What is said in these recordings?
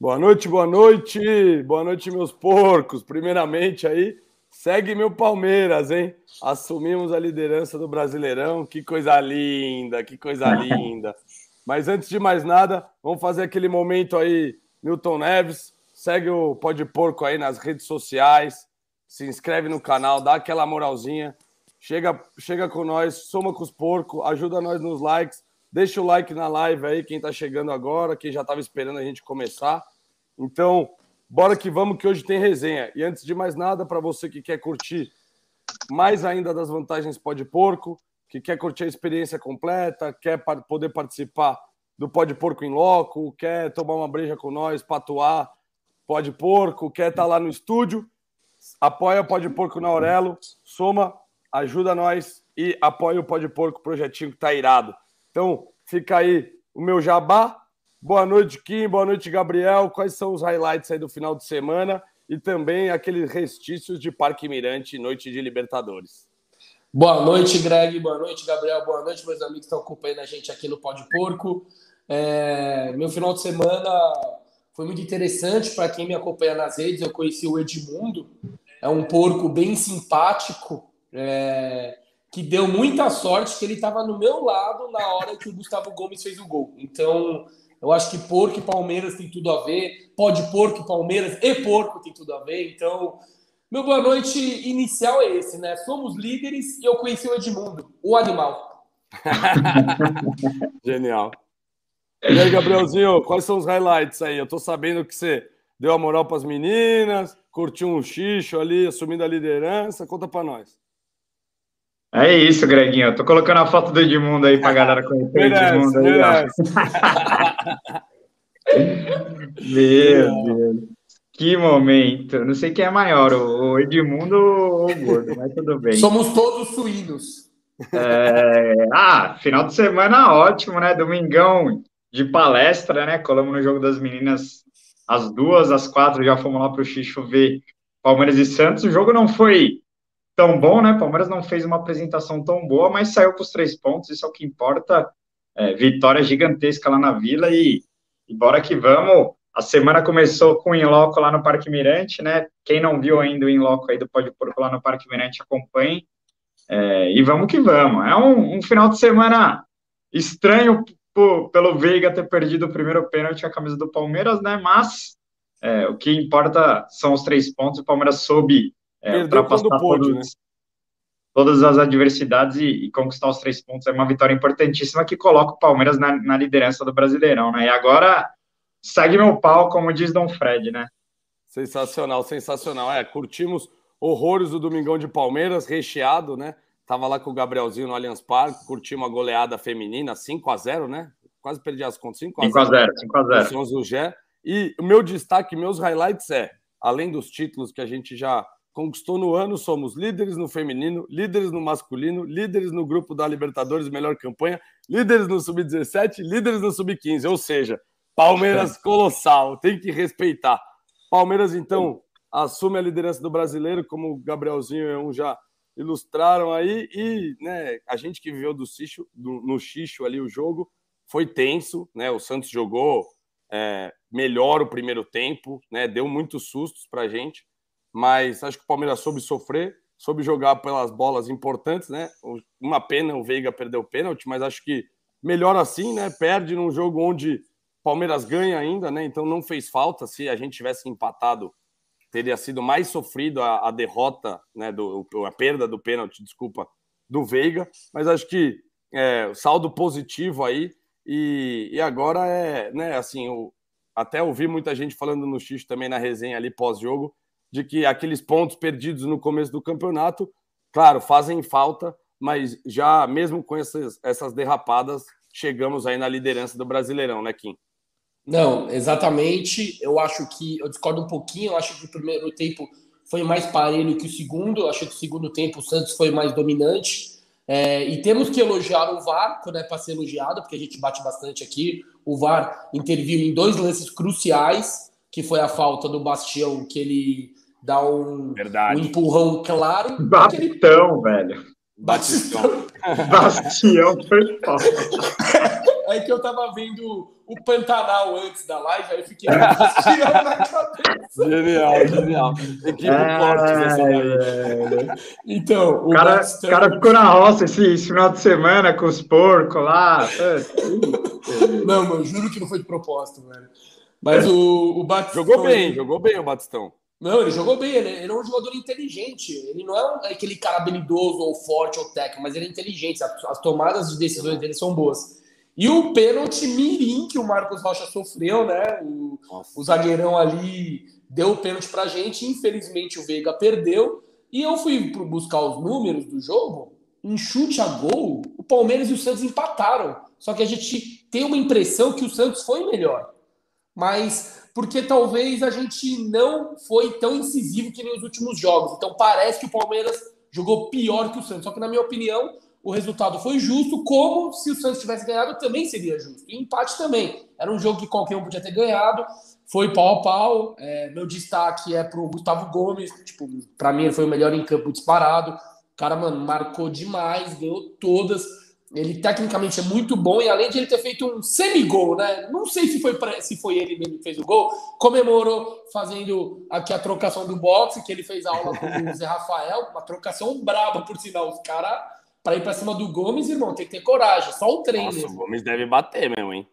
Boa noite, boa noite. Boa noite, meus porcos. Primeiramente aí, segue meu Palmeiras, hein? Assumimos a liderança do Brasileirão. Que coisa linda, que coisa linda. Mas antes de mais nada, vamos fazer aquele momento aí, Milton Neves. Segue o Pode Porco aí nas redes sociais. Se inscreve no canal, dá aquela moralzinha. Chega, chega com nós, soma com os porcos, ajuda nós nos likes. Deixa o like na live aí, quem tá chegando agora, quem já tava esperando a gente começar. Então, bora que vamos, que hoje tem resenha. E antes de mais nada, para você que quer curtir mais ainda das vantagens Pode Porco, que quer curtir a experiência completa, quer poder participar do Pode Porco em Loco, quer tomar uma breja com nós, patuar Pode Porco, quer estar tá lá no estúdio, apoia o Pode Porco na Aurelo, soma, ajuda nós e apoia o Pode Porco, projetinho que tá irado. Então, fica aí o meu jabá. Boa noite, Kim. Boa noite, Gabriel. Quais são os highlights aí do final de semana? E também aqueles restícios de Parque Mirante, noite de Libertadores. Boa noite, Greg. Boa noite, Gabriel. Boa noite, meus amigos que estão acompanhando a gente aqui no Pode Porco. É... Meu final de semana foi muito interessante para quem me acompanha nas redes. Eu conheci o Edmundo. É um porco bem simpático, é... que deu muita sorte que ele estava no meu lado na hora que o Gustavo Gomes fez o gol. Então, eu acho que porco e Palmeiras tem tudo a ver. Pode porco Palmeiras e porco tem tudo a ver. Então, meu boa noite inicial é esse, né? Somos líderes e eu conheci o Edmundo, o animal. Genial. E aí, Gabrielzinho, quais são os highlights aí? Eu tô sabendo que você deu a moral para as meninas, curtiu um xixo ali, assumindo a liderança. Conta para nós. É isso, Greguinho. Eu tô colocando a foto do Edmundo aí pra galera conhecer o Edmundo aí. Meu Deus. Que momento. Não sei quem é maior, o Edmundo ou o Gordo, mas tudo bem. Somos todos suínos. É... Ah, final de semana ótimo, né? Domingão de palestra, né? Colamos no jogo das meninas às duas, às quatro, já fomos lá para o Xixo ver Palmeiras e Santos. O jogo não foi tão bom, né? Palmeiras não fez uma apresentação tão boa, mas saiu para os três pontos, isso é o que importa. É, vitória gigantesca lá na Vila e, e bora que vamos. A semana começou com o Inloco lá no Parque Mirante, né? Quem não viu ainda o Inloco aí do Pode Porco lá no Parque Mirante, acompanhe. É, e vamos que vamos. É um, um final de semana estranho por, pelo Veiga ter perdido o primeiro pênalti a camisa do Palmeiras, né? Mas é, o que importa são os três pontos. O Palmeiras soube é, ultrapassar pôde, todos, né? todas as adversidades e, e, conquistar os três pontos. É uma vitória importantíssima que coloca o Palmeiras na, na liderança do Brasileirão, né? E agora segue meu pau, como diz Dom Fred, né? Sensacional, sensacional. É, curtimos horrores do Domingão de Palmeiras, recheado, né? Tava lá com o Gabrielzinho no Allianz Parque, curtimos a goleada feminina, 5 a 0 né? Quase perdi as contas, 5 a 0 5 a 0 do Gé. E o meu destaque, meus highlights é, além dos títulos que a gente já conquistou no ano, somos líderes no feminino, líderes no masculino, líderes no grupo da Libertadores, melhor campanha, líderes no sub-17, líderes no sub-15, ou seja, Palmeiras colossal, tem que respeitar. Palmeiras, então, assume a liderança do brasileiro, como o Gabrielzinho e um já ilustraram aí, e né, a gente que viveu do xixo, do, no xixo ali o jogo, foi tenso, né? O Santos jogou é, melhor o primeiro tempo, né? Deu muitos sustos pra gente, mas acho que o Palmeiras soube sofrer, soube jogar pelas bolas importantes, né? Uma pena o Veiga perdeu o pênalti, mas acho que melhor assim, né? Perde num jogo onde Palmeiras ganha ainda, né? Então não fez falta. Se a gente tivesse empatado, teria sido mais sofrido a, a derrota, né? Do, a perda do pênalti, desculpa, do Veiga. Mas acho que é, saldo positivo aí. E, e agora é, né? Assim, eu até ouvi muita gente falando no X também na resenha ali pós-jogo de que aqueles pontos perdidos no começo do campeonato, claro, fazem falta, mas já mesmo com essas, essas derrapadas, chegamos aí na liderança do Brasileirão, né, Kim? Não, exatamente. Eu acho que eu discordo um pouquinho. Eu acho que o primeiro tempo foi mais parelho que o segundo. Eu acho que o segundo tempo o Santos foi mais dominante. É, e temos que elogiar o VAR quando é para ser elogiado, porque a gente bate bastante aqui. O VAR interviu em dois lances cruciais, que foi a falta do Bastião, que ele dá um, um empurrão claro. Batistão, velho. Batistão. Bastião foi foda. É que eu tava vendo o Pantanal antes da live, aí eu fiquei tirando na cabeça. Genial, genial. Equipe É, forte daí. é, Então, O cara, Batistão- o cara ficou na roça esse, esse final de semana com os porcos lá. Não, mano, juro que não foi de propósito, velho. Mas o, o Batistão... Jogou bem, jogou bem o Batistão. Não, ele jogou bem, ele, ele é um jogador inteligente. Ele não é um- aquele cara habilidoso ou forte ou técnico, mas ele é inteligente. As, as tomadas de decisões dele são boas. E o pênalti mirim que o Marcos Rocha sofreu, né? O, o zagueirão ali deu o pênalti pra gente. Infelizmente o Veiga perdeu. E eu fui buscar os números do jogo. Em chute a gol, o Palmeiras e o Santos empataram. Só que a gente tem uma impressão que o Santos foi melhor. Mas porque talvez a gente não foi tão incisivo que nos últimos jogos. Então parece que o Palmeiras jogou pior que o Santos. Só que, na minha opinião, o resultado foi justo, como se o Santos tivesse ganhado também seria justo. E empate também. Era um jogo que qualquer um podia ter ganhado. Foi pau a pau. É, meu destaque é pro Gustavo Gomes. Tipo, para mim, ele foi o melhor em campo disparado. O cara, mano, marcou demais, ganhou todas. Ele tecnicamente é muito bom e além de ele ter feito um semigol, né? Não sei se foi, pra, se foi ele mesmo que fez o gol, comemorou fazendo aqui a trocação do boxe, que ele fez aula com o Zé Rafael, uma trocação braba, por sinal. Os caras, para ir para cima do Gomes, irmão, tem que ter coragem, só o treino. Nossa, o Gomes deve bater mesmo, hein?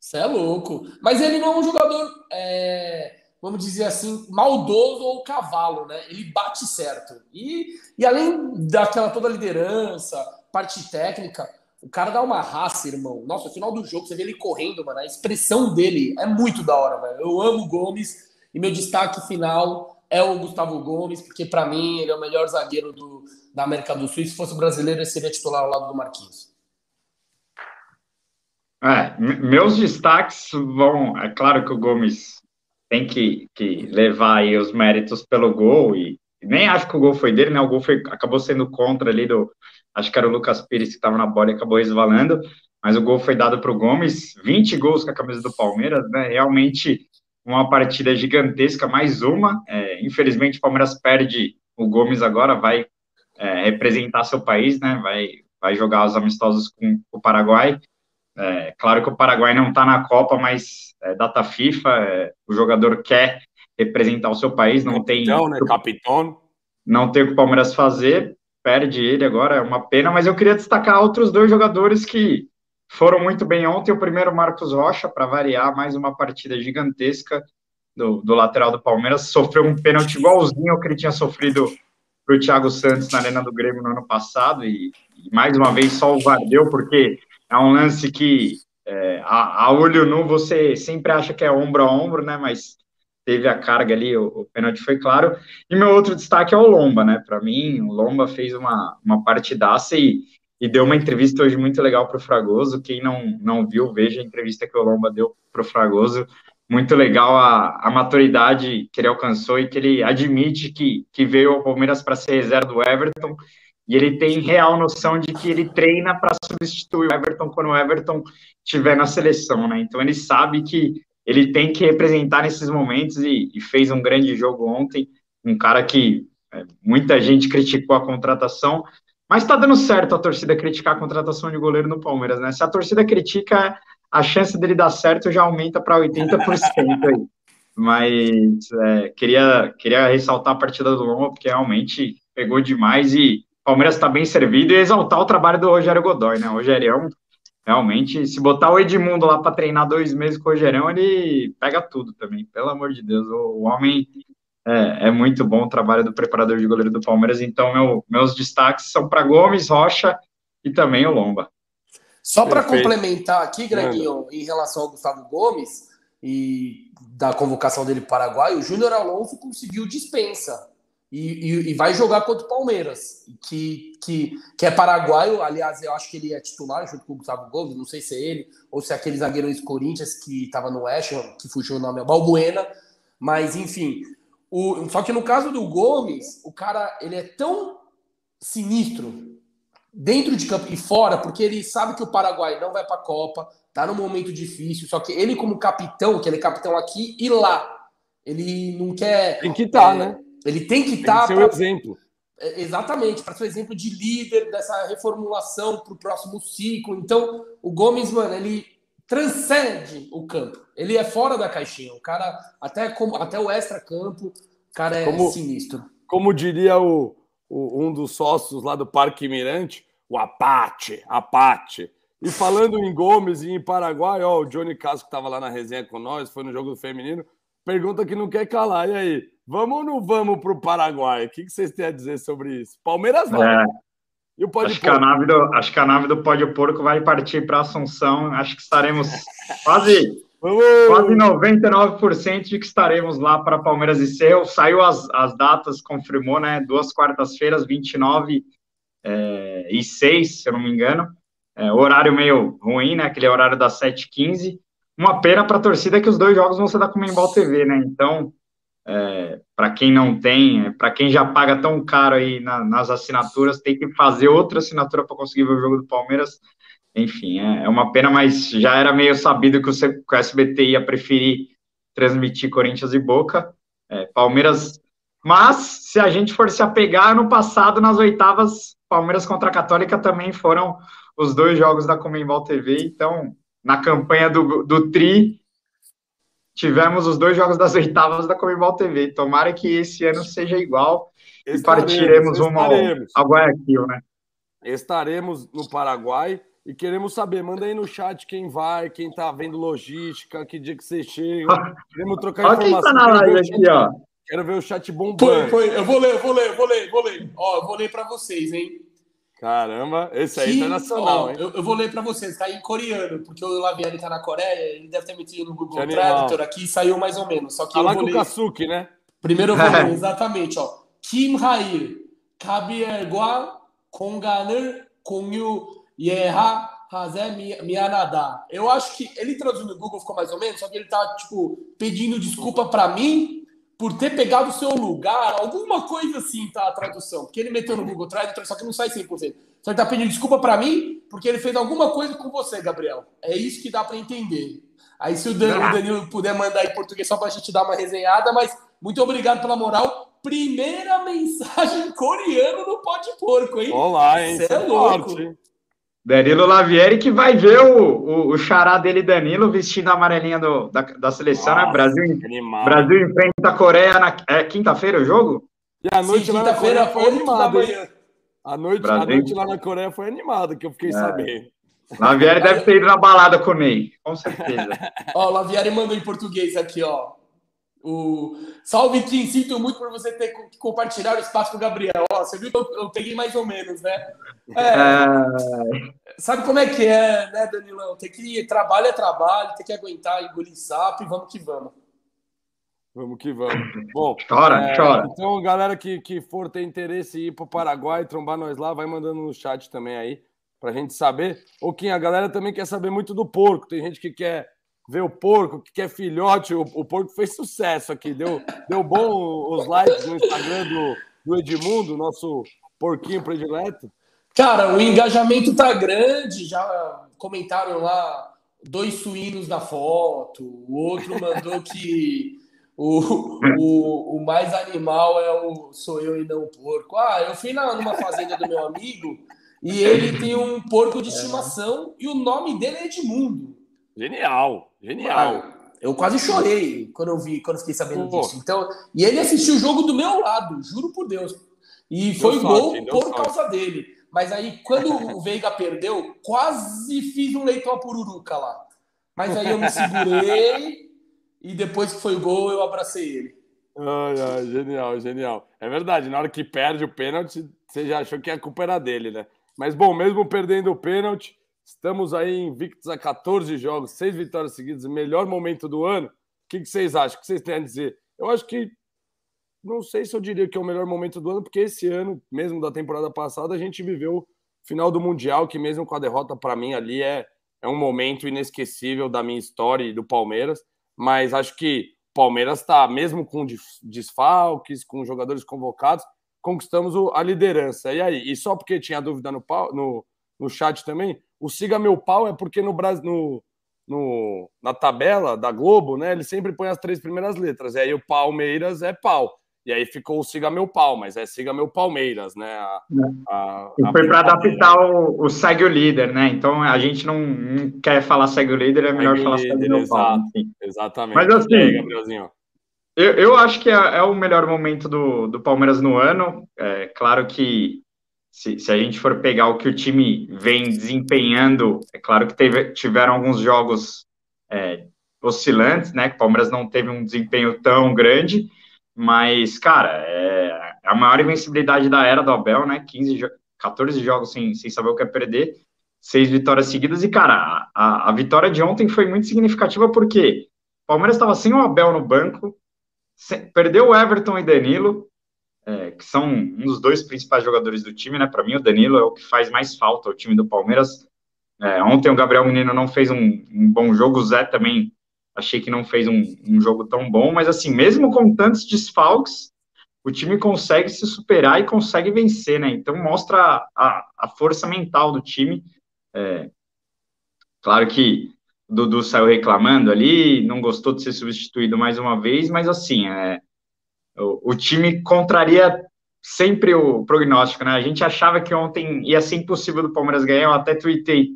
Você é louco. Mas ele não é um jogador, é, vamos dizer assim, maldoso ou cavalo, né? Ele bate certo. E, e além daquela toda liderança, parte técnica, o cara dá uma raça, irmão. Nossa, no final do jogo, você vê ele correndo, mano. A expressão dele é muito da hora, velho. Eu amo o Gomes. E meu destaque final é o Gustavo Gomes, porque para mim ele é o melhor zagueiro do, da América do Sul. E se fosse brasileiro, ele seria titular ao lado do Marquinhos. É, me- meus destaques vão. É claro que o Gomes tem que, que levar aí os méritos pelo gol, e nem acho que o gol foi dele, né? O gol foi, acabou sendo contra ali do. Acho que era o Lucas Pires que estava na bola e acabou resvalando, mas o gol foi dado para o Gomes. 20 gols com a camisa do Palmeiras, né? Realmente uma partida gigantesca, mais uma. É, infelizmente, o Palmeiras perde. O Gomes agora vai é, representar seu país, né? Vai, vai jogar os amistosos com o Paraguai. É, claro que o Paraguai não está na Copa, mas é data FIFA, é, o jogador quer representar o seu país, não tem, né? Capitão. não tem o que o Palmeiras fazer, perde ele agora, é uma pena, mas eu queria destacar outros dois jogadores que foram muito bem ontem, o primeiro Marcos Rocha, para variar, mais uma partida gigantesca do, do lateral do Palmeiras, sofreu um pênalti igualzinho ao que ele tinha sofrido para o Thiago Santos na Arena do Grêmio no ano passado, e, e mais uma vez só o VAR deu, porque é um lance que é, a, a, olho nu você sempre acha que é ombro a ombro, né? Mas teve a carga ali, o, o pênalti foi claro. E meu outro destaque é o Lomba, né? Para mim, o Lomba fez uma, uma partidaça e, e deu uma entrevista hoje muito legal para o Fragoso. Quem não, não viu, veja a entrevista que o Lomba deu para o Fragoso. Muito legal a, a maturidade que ele alcançou e que ele admite que, que veio ao Palmeiras para ser reserva do Everton e ele tem real noção de que ele treina para substituir o Everton quando o Everton estiver na seleção, né? Então ele sabe que ele tem que representar nesses momentos e, e fez um grande jogo ontem. Um cara que é, muita gente criticou a contratação, mas está dando certo a torcida criticar a contratação de goleiro no Palmeiras, né? Se a torcida critica, a chance dele dar certo já aumenta para 80% aí. Mas é, queria, queria ressaltar a partida do Lomba, porque realmente pegou demais e Palmeiras está bem servido e exaltar o trabalho do Rogério Godoy, né? O Rogério, realmente, se botar o Edmundo lá para treinar dois meses com o Rogério, ele pega tudo também, pelo amor de Deus. O, o homem é, é, muito bom o trabalho do preparador de goleiro do Palmeiras, então meu, meus destaques são para Gomes, Rocha e também o Lomba. Só para complementar aqui, Greginho, em relação ao Gustavo Gomes e da convocação dele para o Paraguai, o Júnior Alonso conseguiu dispensa. E, e, e, vai jogar contra o Palmeiras, que, que, que é paraguaio. Aliás, eu acho que ele é titular junto com o Gustavo Gomes. Não sei se é ele ou se é aquele zagueiro ex-Corinthians que estava no West que fugiu o nome, é Balbuena. Mas, enfim. O, só que no caso do Gomes, o cara ele é tão sinistro dentro de campo e fora, porque ele sabe que o Paraguai não vai para a Copa, tá num momento difícil. Só que ele, como capitão, que ele é capitão aqui e lá, ele não quer. Tem que estar, é, né? Ele tem que estar. Que ser o exemplo. Exatamente, para ser o exemplo de líder dessa reformulação para o próximo ciclo. Então, o Gomes, mano, ele transcende o campo. Ele é fora da caixinha. O cara, até, como, até o extra-campo, o cara é como, sinistro. Como diria o, o, um dos sócios lá do Parque Mirante, o Apate, Apate. E falando em Gomes e em Paraguai, ó, o Johnny Casco estava lá na resenha com nós, foi no jogo do feminino, pergunta que não quer calar. E aí, vamos ou não vamos para o Paraguai? O que, que vocês têm a dizer sobre isso? Palmeiras vai. É. E o Pode acho, que a nave do, acho que a nave do Pode Porco vai partir para Assunção. Acho que estaremos quase, quase 99% de que estaremos lá para Palmeiras e Cerro. Saiu as, as datas, confirmou, né? Duas quartas-feiras, 29 é, e 6, se eu não me engano. É, horário meio ruim, né? Aquele horário das 7h15. Uma pena para a torcida que os dois jogos vão ser da Comembol TV, né? Então, é, para quem não tem, é, para quem já paga tão caro aí na, nas assinaturas, tem que fazer outra assinatura para conseguir ver o jogo do Palmeiras. Enfim, é, é, uma pena, mas já era meio sabido que o, que o SBT ia preferir transmitir Corinthians e Boca. É, Palmeiras. Mas, se a gente for se apegar, no passado, nas oitavas, Palmeiras contra a Católica também foram os dois jogos da Comembol TV. Então, na campanha do, do Tri, tivemos os dois jogos das oitavas da Comebol TV. Tomara que esse ano seja igual estaremos, e partiremos rumo ao, ao Guayaquil, né? Estaremos no Paraguai e queremos saber, manda aí no chat quem vai, quem tá vendo logística, que dia que você chega. Queremos trocar Olha informação. Quem tá na live aqui, ó. Quero ver o chat bombando. Foi, foi. Eu vou ler, eu vou ler, eu vou ler, vou ler. Ó, eu vou ler para vocês, hein? Caramba, esse aí é internacional, ó, hein? Eu, eu, vou ler para vocês, tá em coreano, porque o Lavieri tá na Coreia, ele deve ter metido no Google Tradutor aqui e saiu mais ou menos. Só que Falar com o Kasuki, né? Primeiro eu vou ler, exatamente, ó. Kim Hail, Kabiergwa, Konganer, Kongyu, Yeha, Hazé, Mianada. Eu acho que ele traduziu no Google ficou mais ou menos, só que ele tá, tipo, pedindo desculpa para mim por ter pegado o seu lugar, alguma coisa assim, tá? A tradução. Porque ele meteu no Google Tradutor, só que não sai 100%. Só que tá pedindo desculpa para mim, porque ele fez alguma coisa com você, Gabriel. É isso que dá para entender. Aí, se o, Dan, o Danilo puder mandar em português só pra gente dar uma resenhada, mas muito obrigado pela moral. Primeira mensagem coreano no Pode Porco, hein? Olá, hein? Você é, é louco. Forte. Danilo Lavieri, que vai ver o, o, o xará dele, Danilo, vestindo a amarelinha do, da, da seleção, né? Nossa, né? Brasil, Brasil enfrenta a Coreia na é, quinta-feira o jogo? E a noite Sim, lá na Coreia foi animada. A noite, a noite lá na Coreia foi animada, que eu fiquei é. sabendo. Lavieri deve ter ido na balada com o Ney, com certeza. ó, o Lavieri mandou em português aqui, ó. O Salve Kim, sinto muito por você ter que compartilhar o espaço com o Gabriel. Ó, você viu que eu, eu peguei mais ou menos, né? É, é... Sabe como é que é, né, Danilão? Tem que trabalho é trabalho, tem que aguentar, engolir sapo e vamos que vamos. Vamos que vamos. Bom, chora, é, chora. Então, galera que, que for ter interesse em ir para o Paraguai, trombar nós lá, vai mandando no chat também aí, para a gente saber. Ou quem a galera também quer saber muito do porco. Tem gente que quer ver o porco, que quer filhote. O, o porco fez sucesso aqui, deu, deu bom os likes no Instagram do, do Edmundo, nosso porquinho predileto. Cara, o engajamento tá grande, já comentaram lá dois suínos na foto, o outro mandou que o, o, o mais animal é o sou eu e não o porco. Ah, eu fui na, numa fazenda do meu amigo e ele tem um porco de estimação e o nome dele é Edmundo. Genial, genial. Ah, eu quase chorei quando eu vi, quando fiquei sabendo Pô. disso. Então, e ele assistiu o jogo do meu lado, juro por Deus. E foi deu gol sorte, por sorte. causa dele. Mas aí, quando o Veiga perdeu, quase fiz um leitão pururuca lá. Mas aí eu me segurei e depois que foi o gol, eu abracei ele. Ai, ai, genial, genial. É verdade, na hora que perde o pênalti, você já achou que a culpa era dele, né? Mas bom, mesmo perdendo o pênalti, Estamos aí invictos a 14 jogos, seis vitórias seguidas, melhor momento do ano. O que, vocês acham? O que vocês têm a dizer? Eu acho que não sei se eu diria que é o melhor momento do ano, porque esse ano, mesmo da temporada passada, a gente viveu o final do Mundial, que mesmo com a derrota, para mim, ali é, é um momento inesquecível da minha história e do Palmeiras. Mas acho que o Palmeiras está, mesmo com desfalques, com jogadores convocados, conquistamos a liderança. E aí? E só porque tinha dúvida no, no, no chat também, o Siga Meu Pau é porque no Brasil, no, no, na tabela da Globo, né, ele sempre põe as três primeiras letras. E aí o Palmeiras é pau. E aí ficou o Siga Meu Pau, mas é Siga Meu Palmeiras, né? A, a, a foi para adaptar o, o, Segue o Líder, né? Então a gente não, não quer falar Segue o Líder, é melhor segue falar Segue Meu Pau. Exatamente. Mas assim, aí, eu, eu acho que é, é, o melhor momento do, do Palmeiras no ano. É claro que se, se, a gente for pegar o que o time vem desempenhando, é claro que teve, tiveram alguns jogos é, oscilantes, né? Que o Palmeiras não teve um desempenho tão grande, mas, cara, é a maior invencibilidade da era do Abel, né? 15, 14 jogos sem, sem saber o que é perder, seis vitórias seguidas, e, cara, a, a vitória de ontem foi muito significativa porque o Palmeiras estava sem o Abel no banco, sem, perdeu o Everton e Danilo, é, que são um dos dois principais jogadores do time, né? Para mim, o Danilo é o que faz mais falta ao time do Palmeiras. É, ontem o Gabriel Menino não fez um, um, bom jogo, o Zé também achei que não fez um, um, jogo tão bom, mas assim, mesmo com tantos desfalques, o time consegue se superar e consegue vencer, né? Então mostra a, a força mental do time. É, claro que Dudu saiu reclamando ali, não gostou de ser substituído mais uma vez, mas assim, é, o, o time contraria sempre o prognóstico, né? A gente achava que ontem ia ser impossível do Palmeiras ganhar, eu até tuitei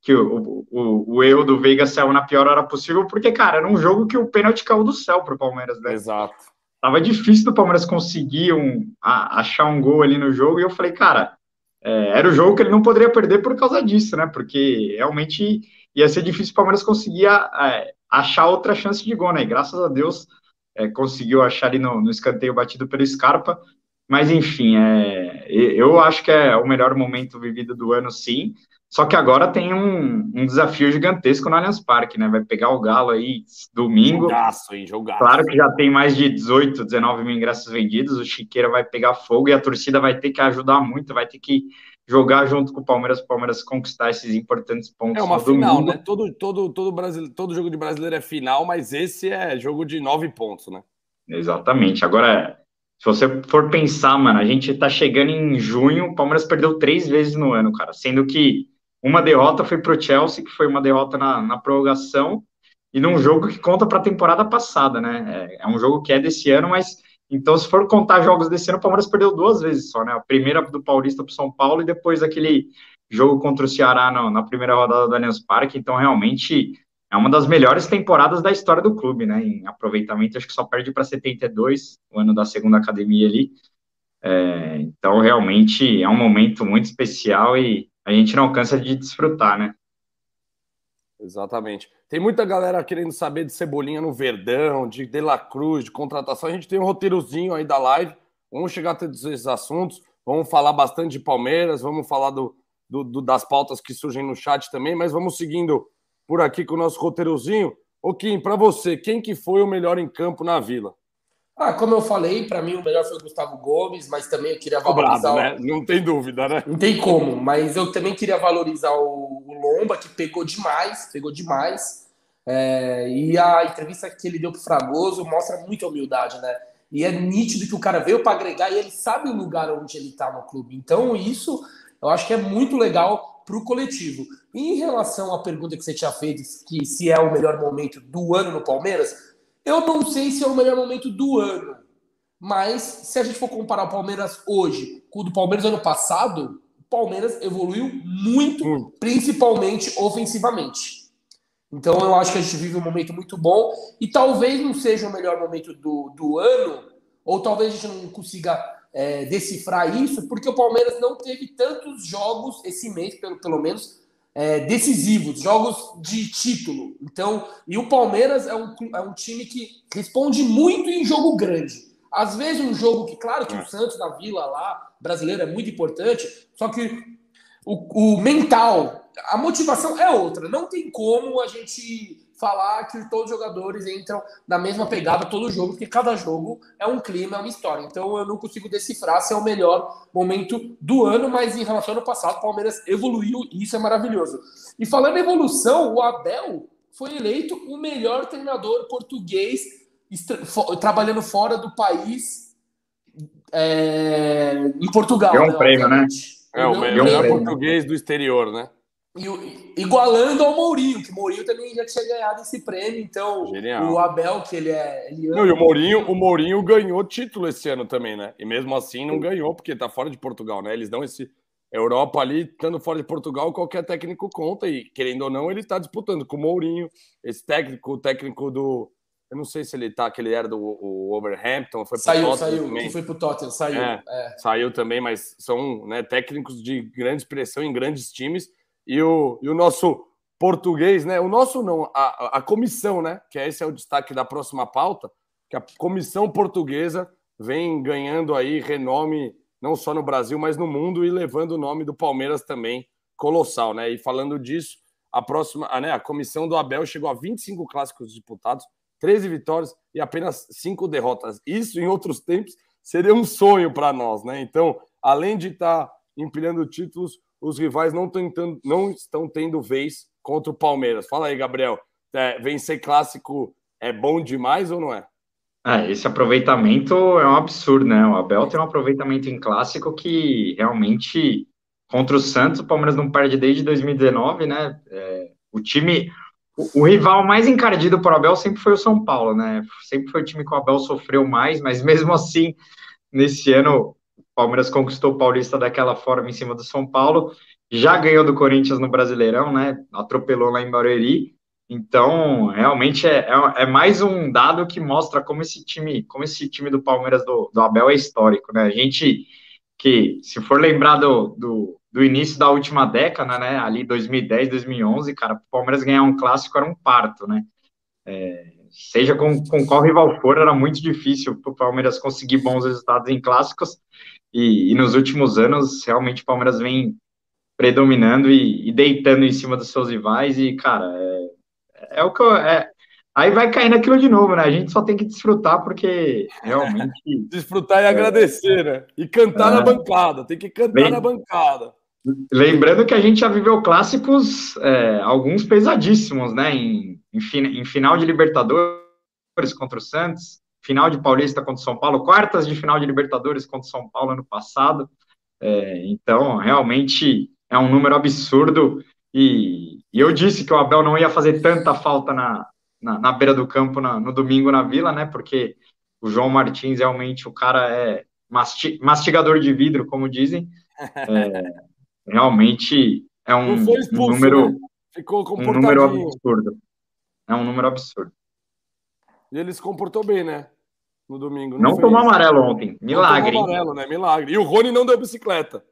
que o, o, o erro do Veiga saiu na pior hora possível, porque, cara, era um jogo que o pênalti caiu do céu pro Palmeiras, né? Exato. Tava difícil do Palmeiras conseguir um, a, achar um gol ali no jogo, e eu falei, cara, é, era o jogo que ele não poderia perder por causa disso, né? Porque realmente ia ser difícil o Palmeiras conseguir é, achar outra chance de gol, né? E graças a Deus é, conseguiu achar ali no, no, escanteio batido pelo Scarpa. Mas enfim, é, eu acho que é o melhor momento vivido do ano, sim. Só que agora tem um, um, desafio gigantesco no Allianz Parque, né? Vai pegar o Galo aí domingo. Jogaço, hein? Jogaço. Claro que já tem mais de 18, 19 mil ingressos vendidos. O Chiqueira vai pegar fogo e a torcida vai ter que ajudar muito, vai ter que jogar junto com o Palmeiras, o Palmeiras conquistar esses importantes pontos. É uma final, domingo. né? Todo, todo, todo, todo jogo de brasileiro é final, mas esse é jogo de nove pontos, né? Exatamente. Agora, se você for pensar, mano, a gente tá chegando em junho, o Palmeiras perdeu três vezes no ano, cara, sendo que uma derrota foi para o Chelsea, que foi uma derrota na, na prorrogação, e num jogo que conta para a temporada passada, né? É, é, um jogo que é desse ano, mas então, se for contar jogos desse ano, o Palmeiras perdeu duas vezes só, né? A primeira do Paulista para São Paulo e depois aquele jogo contra o Ceará na, na primeira rodada do Allianz Parque. Então, realmente é uma das melhores temporadas da história do clube, né? Em aproveitamento, acho que só perde para 72, o ano da segunda academia ali. É, então, realmente é um momento muito especial e a gente não cansa de desfrutar, né? Exatamente. Tem muita galera querendo saber de Cebolinha no Verdão, de De La Cruz, de contratação. A gente tem um roteirozinho aí da live. Vamos chegar a todos esses assuntos. Vamos falar bastante de Palmeiras, vamos falar do, do, do, das pautas que surgem no chat também, mas vamos seguindo por aqui com o nosso roteirozinho. Ô Kim, para você, quem que foi o melhor em campo na Vila? Ah, como eu falei, para mim o melhor foi o Gustavo Gomes, mas também eu queria valorizar. Cobrado, né? Não tem dúvida, né? Não tem como, mas eu também queria valorizar o, o Lomba, que pegou demais, pegou demais. É, e a entrevista que ele deu pro Fragoso mostra muita humildade, né? E é nítido que o cara veio para agregar e ele sabe o lugar onde ele tá no clube. Então, isso eu acho que é muito legal para o coletivo. E em relação à pergunta que você tinha feito, que se é o melhor momento do ano no Palmeiras, eu não sei se é o melhor momento do ano, mas se a gente for comparar o Palmeiras hoje com o do Palmeiras ano passado, o Palmeiras evoluiu muito, hum. principalmente ofensivamente. Então eu acho que a gente vive um momento muito bom e talvez não seja o melhor momento do, do ano, ou talvez a gente não consiga é, decifrar isso, porque o Palmeiras não teve tantos jogos esse mês, pelo, pelo menos, é, decisivos, jogos de título. Então, e o Palmeiras é um, é um time que responde muito em jogo grande. Às vezes um jogo que, claro, que o Santos na Vila lá, brasileiro, é muito importante, só que o, o mental, a motivação é outra. Não tem como a gente falar que todos os jogadores entram na mesma pegada todo jogo, porque cada jogo é um clima, é uma história. Então eu não consigo decifrar se é o melhor momento do ano, mas em relação ao ano passado, o Palmeiras evoluiu e isso é maravilhoso. E falando em evolução, o Abel foi eleito o melhor treinador português trabalhando fora do país é, em Portugal. É um né, prêmio, né? É, o melhor português do exterior, né? E, igualando ao Mourinho, que o Mourinho também já tinha ganhado esse prêmio, então Genial. o Abel, que ele é. Ele não, e o Mourinho, o Mourinho ganhou título esse ano também, né? E mesmo assim não ganhou, porque tá fora de Portugal, né? Eles dão esse. Europa ali, estando fora de Portugal, qualquer técnico conta, e querendo ou não, ele está disputando com o Mourinho, esse técnico, o técnico do. Eu não sei se ele tá, que ele era do o Overhampton, foi pro saiu, saiu, também. foi pro Tottenham, saiu. É, é. Saiu também, mas são né, técnicos de grande expressão em grandes times e o, e o nosso português, né? O nosso não, a, a comissão, né? Que esse é o destaque da próxima pauta, que a comissão portuguesa vem ganhando aí renome não só no Brasil, mas no mundo e levando o nome do Palmeiras também colossal, né? E falando disso, a próxima, a, né, a comissão do Abel chegou a 25 clássicos disputados, 13 vitórias e apenas 5 derrotas. Isso em outros tempos seria um sonho para nós, né? Então, além de estar tá empilhando títulos, os rivais não, tentando, não estão tendo vez contra o Palmeiras. Fala aí, Gabriel. É, vencer clássico é bom demais ou não é? É, esse aproveitamento é um absurdo, né? O Abel tem um aproveitamento em clássico que realmente contra o Santos, o Palmeiras não perde desde 2019, né? É, o time, o, o, rival mais encardido para o Abel sempre foi o São Paulo, né? Sempre foi o time que o Abel sofreu mais, mas mesmo assim, nesse ano, Palmeiras conquistou o Paulista daquela forma em cima do São Paulo, já ganhou do Corinthians no Brasileirão, né? Atropelou lá em Barueri. Então, realmente é, é, é, mais um dado que mostra como esse time, como esse time do Palmeiras do, do Abel é histórico, né? A gente que, se for lembrar do, do, do, início da última década, né? Ali 2010, 2011, cara, o Palmeiras ganhar um clássico era um parto, né? É, seja com, com qual rival for, era muito difícil para o Palmeiras conseguir bons resultados em clássicos. E, e, nos últimos anos, realmente o Palmeiras vem predominando e, e, deitando em cima dos seus rivais. E, cara, é, é o que eu, é, Aí vai cair naquilo de novo, né? A gente só tem que desfrutar, porque realmente. desfrutar e agradecer, né? E cantar na é. bancada, tem que cantar Lem... na bancada. Lembrando que a gente já viveu clássicos, é, alguns pesadíssimos, né? Em, em, em final de Libertadores contra o Santos, final de Paulista contra São Paulo, quartas de final de Libertadores contra São Paulo ano passado. É, então, realmente é um número absurdo. E, e, eu disse que o Abel não ia fazer tanta falta na, na, na beira do campo na, no domingo na Vila, né? Porque o João Martins realmente o cara é masti, mastigador de vidro, como dizem. É, realmente é um, expulso, um número. Né? Um número absurdo. É um número absurdo. E ele se comportou bem, né? No domingo. Não, não tomou amarelo ontem. Milagre. Não tomou amarelo, né? Milagre. E o Rony não deu bicicleta.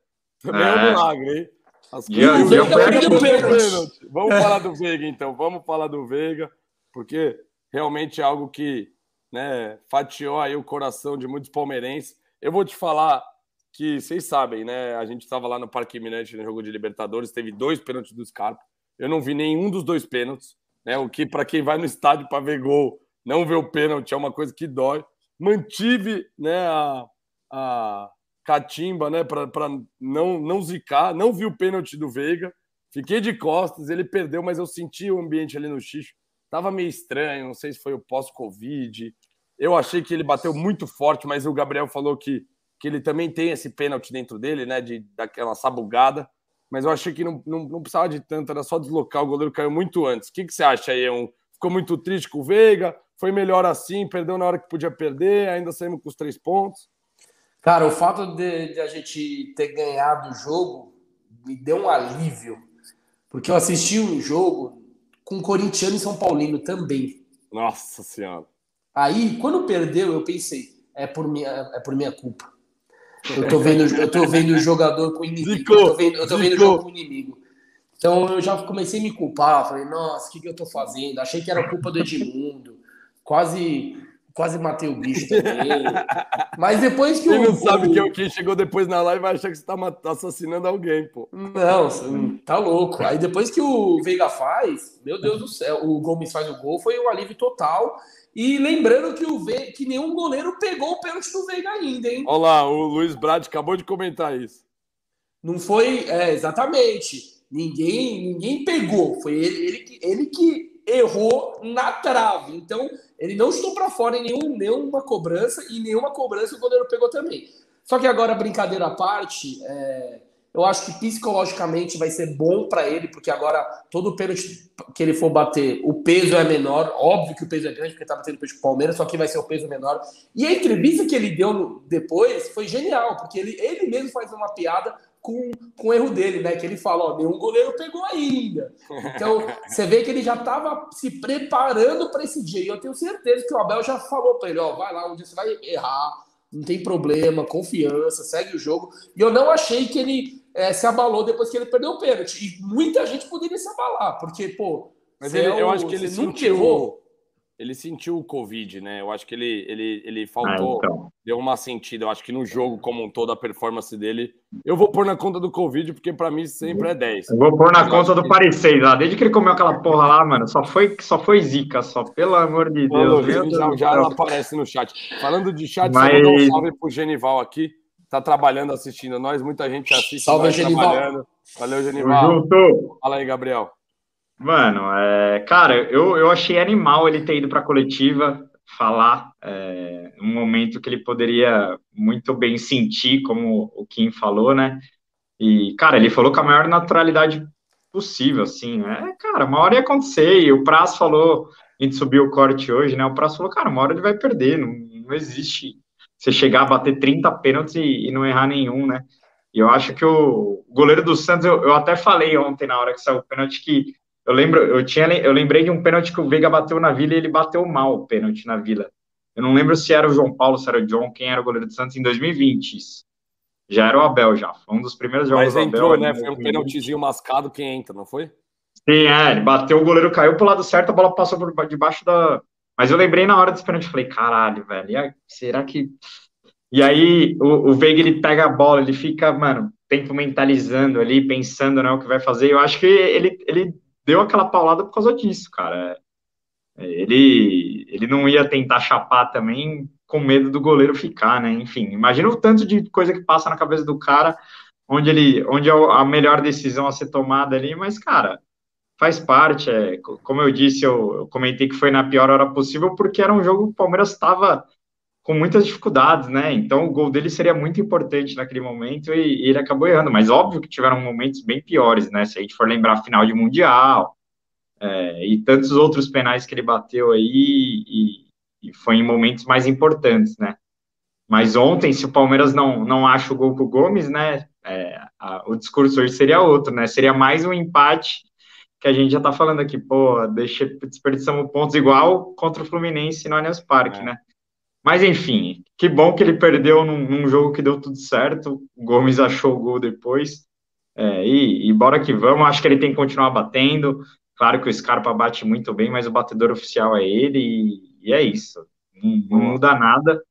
Também é, é um milagre, hein? As Vamos falar do Veiga, então. Vamos falar do Veiga, porque realmente é algo que né, fatiou aí o coração de muitos palmeirenses. Eu vou te falar que vocês sabem, né? A gente estava lá no Parque Minante no jogo de Libertadores, teve dois pênaltis do Scarpa. Eu não vi nenhum dos dois pênaltis, né? O que para quem vai no estádio para ver gol não ver o pênalti é uma coisa que dói. Mantive né, a, a catimba né, para não, não zicar, não vi o pênalti do Veiga, fiquei de costas, ele perdeu, mas eu senti o ambiente ali no xixo. Tava meio estranho, não sei se foi o pós-Covid. Eu achei que ele bateu muito forte, mas o Gabriel falou que, que ele também tem esse pênalti dentro dele, né? De, daquela sabugada. Mas eu achei que não, não, não precisava de tanto, era só deslocar, o goleiro caiu muito antes. O que, que você acha aí? É um, ficou muito triste com o Veiga? Foi melhor assim, perdeu na hora que podia perder, ainda saímos com os três pontos. Cara, o fato de, de a gente ter ganhado o jogo me deu um alívio, porque eu assisti um jogo com corintiano e São Paulino também. Nossa Senhora. Aí, quando perdeu, eu pensei, é por minha, é por minha culpa. Eu tô vendo, eu tô vendo o jogador com inimigo. Zicou, eu tô vendo, eu tô vendo o jogo com inimigo. Então eu já comecei a me culpar. Falei, nossa, o que, que eu tô fazendo? Achei que era culpa do Edmundo quase quase matei o bicho também. Mas depois que Quem o. não sabe o... que o que chegou depois na live vai achar que você tá assassinando alguém, pô. Não, tá louco. Aí depois que o Veiga faz, meu Deus do céu, o Gomes faz o gol, foi um alívio total. E lembrando que, o Ve... que nenhum goleiro pegou o pênalti do Veiga ainda, hein? Olha lá, o Luiz Brad acabou de comentar isso. Não foi. É, exatamente. Ninguém, ninguém pegou. Foi ele, ele, ele que errou na trave. Então, ele não estou para fora em nenhum, nenhuma cobrança e nenhuma cobrança o goleiro pegou também. Só que agora, brincadeira à parte, é, Eu acho que psicologicamente vai ser bom para ele, porque agora todo pênalti que ele for bater, o peso é menor. Óbvio que o peso é grande, porque tá batendo pênalti pro Palmeiras, só que vai ser o peso menor. E a entrevista que ele deu depois foi genial, porque ele, ele mesmo faz uma piada com, com o erro dele, né? Que ele fala, ó, nenhum goleiro pegou ainda. Então, você vê que ele já estava se preparando para esse dia. E eu tenho certeza que o Abel já falou para ele, ó, vai lá onde você vai errar, não tem problema, confiança, segue o jogo. E eu não achei que ele é, se abalou depois que ele perdeu o pênalti. E muita gente poderia se abalar, porque, pô. Mas ele, é eu acho que ele nunca errou ele sentiu o Covid, né? Eu acho que ele, ele, ele faltou, ah, então. deu uma sentida. Eu acho que no jogo, como um todo, a performance dele. Eu vou pôr na conta do Covid, porque para mim sempre é 10. Eu vou pôr na eu conta do Paris 6 lá. Desde que ele comeu aquela porra lá, mano, só foi, só foi zica, só, pelo amor de Deus. Deus já, já ela aparece no chat. Falando de chat, Mas... só um salve pro Genival aqui. Tá trabalhando, assistindo nós. Muita gente assiste. Salve, Genival. Valeu, Genival. Fala aí, Gabriel. Mano, é, cara, eu, eu achei animal ele ter ido para a coletiva falar é, um momento que ele poderia muito bem sentir, como o Kim falou, né? E, cara, ele falou com a maior naturalidade possível, assim, né? Cara, uma hora ia acontecer, e o Praz falou, a gente subiu o corte hoje, né? O Praz falou, cara, uma hora ele vai perder, não, não existe você chegar a bater 30 pênaltis e, e não errar nenhum, né? E eu acho que o goleiro do Santos, eu, eu até falei ontem na hora que saiu o pênalti que eu lembro, eu tinha, eu lembrei de um pênalti que o Veiga bateu na Vila e ele bateu mal o pênalti na Vila. Eu não lembro se era o João Paulo, se era o John, quem era o goleiro do Santos em 2020. Já era o Abel, já. Foi um dos primeiros jogos Mas entrou, Abel, né? Foi um pênaltizinho mascado quem entra, não foi? Sim, é. Ele bateu, o goleiro caiu pro lado certo, a bola passou por debaixo da. Mas eu lembrei na hora desse pênalti, falei, caralho, velho, aí, será que. E aí o, o Veiga ele pega a bola, ele fica, mano, tempo mentalizando ali, pensando né, o que vai fazer. Eu acho que ele, ele deu aquela paulada por causa disso, cara. É, ele, ele não ia tentar chapar também com medo do goleiro ficar, né? Enfim, imagina o tanto de coisa que passa na cabeça do cara, onde ele, onde é a melhor decisão a ser tomada ali, mas, cara, faz parte. É, como eu disse, eu, eu comentei que foi na pior hora possível, porque era um jogo que o Palmeiras estava com muitas dificuldades, né? Então o gol dele seria muito importante naquele momento e, e, ele acabou errando. Mas óbvio que tiveram momentos bem piores, né? Se a gente for lembrar a final de Mundial é, e tantos outros penais que ele bateu aí e, e, foi em momentos mais importantes, né? Mas ontem, se o Palmeiras não, não acha o gol pro Gomes, né? É, a, o discurso hoje seria outro, né? Seria mais um empate que a gente já tá falando aqui, pô, deixa, desperdiçamos pontos igual contra o Fluminense no Allianz Parque, é. né? Mas enfim, que bom que ele perdeu num, num, jogo que deu tudo certo. O Gomes achou o gol depois. É, e, e, bora que vamos. Acho que ele tem que continuar batendo. Claro que o Scarpa bate muito bem, mas o batedor oficial é ele. E, e é isso. Não, não, muda nada.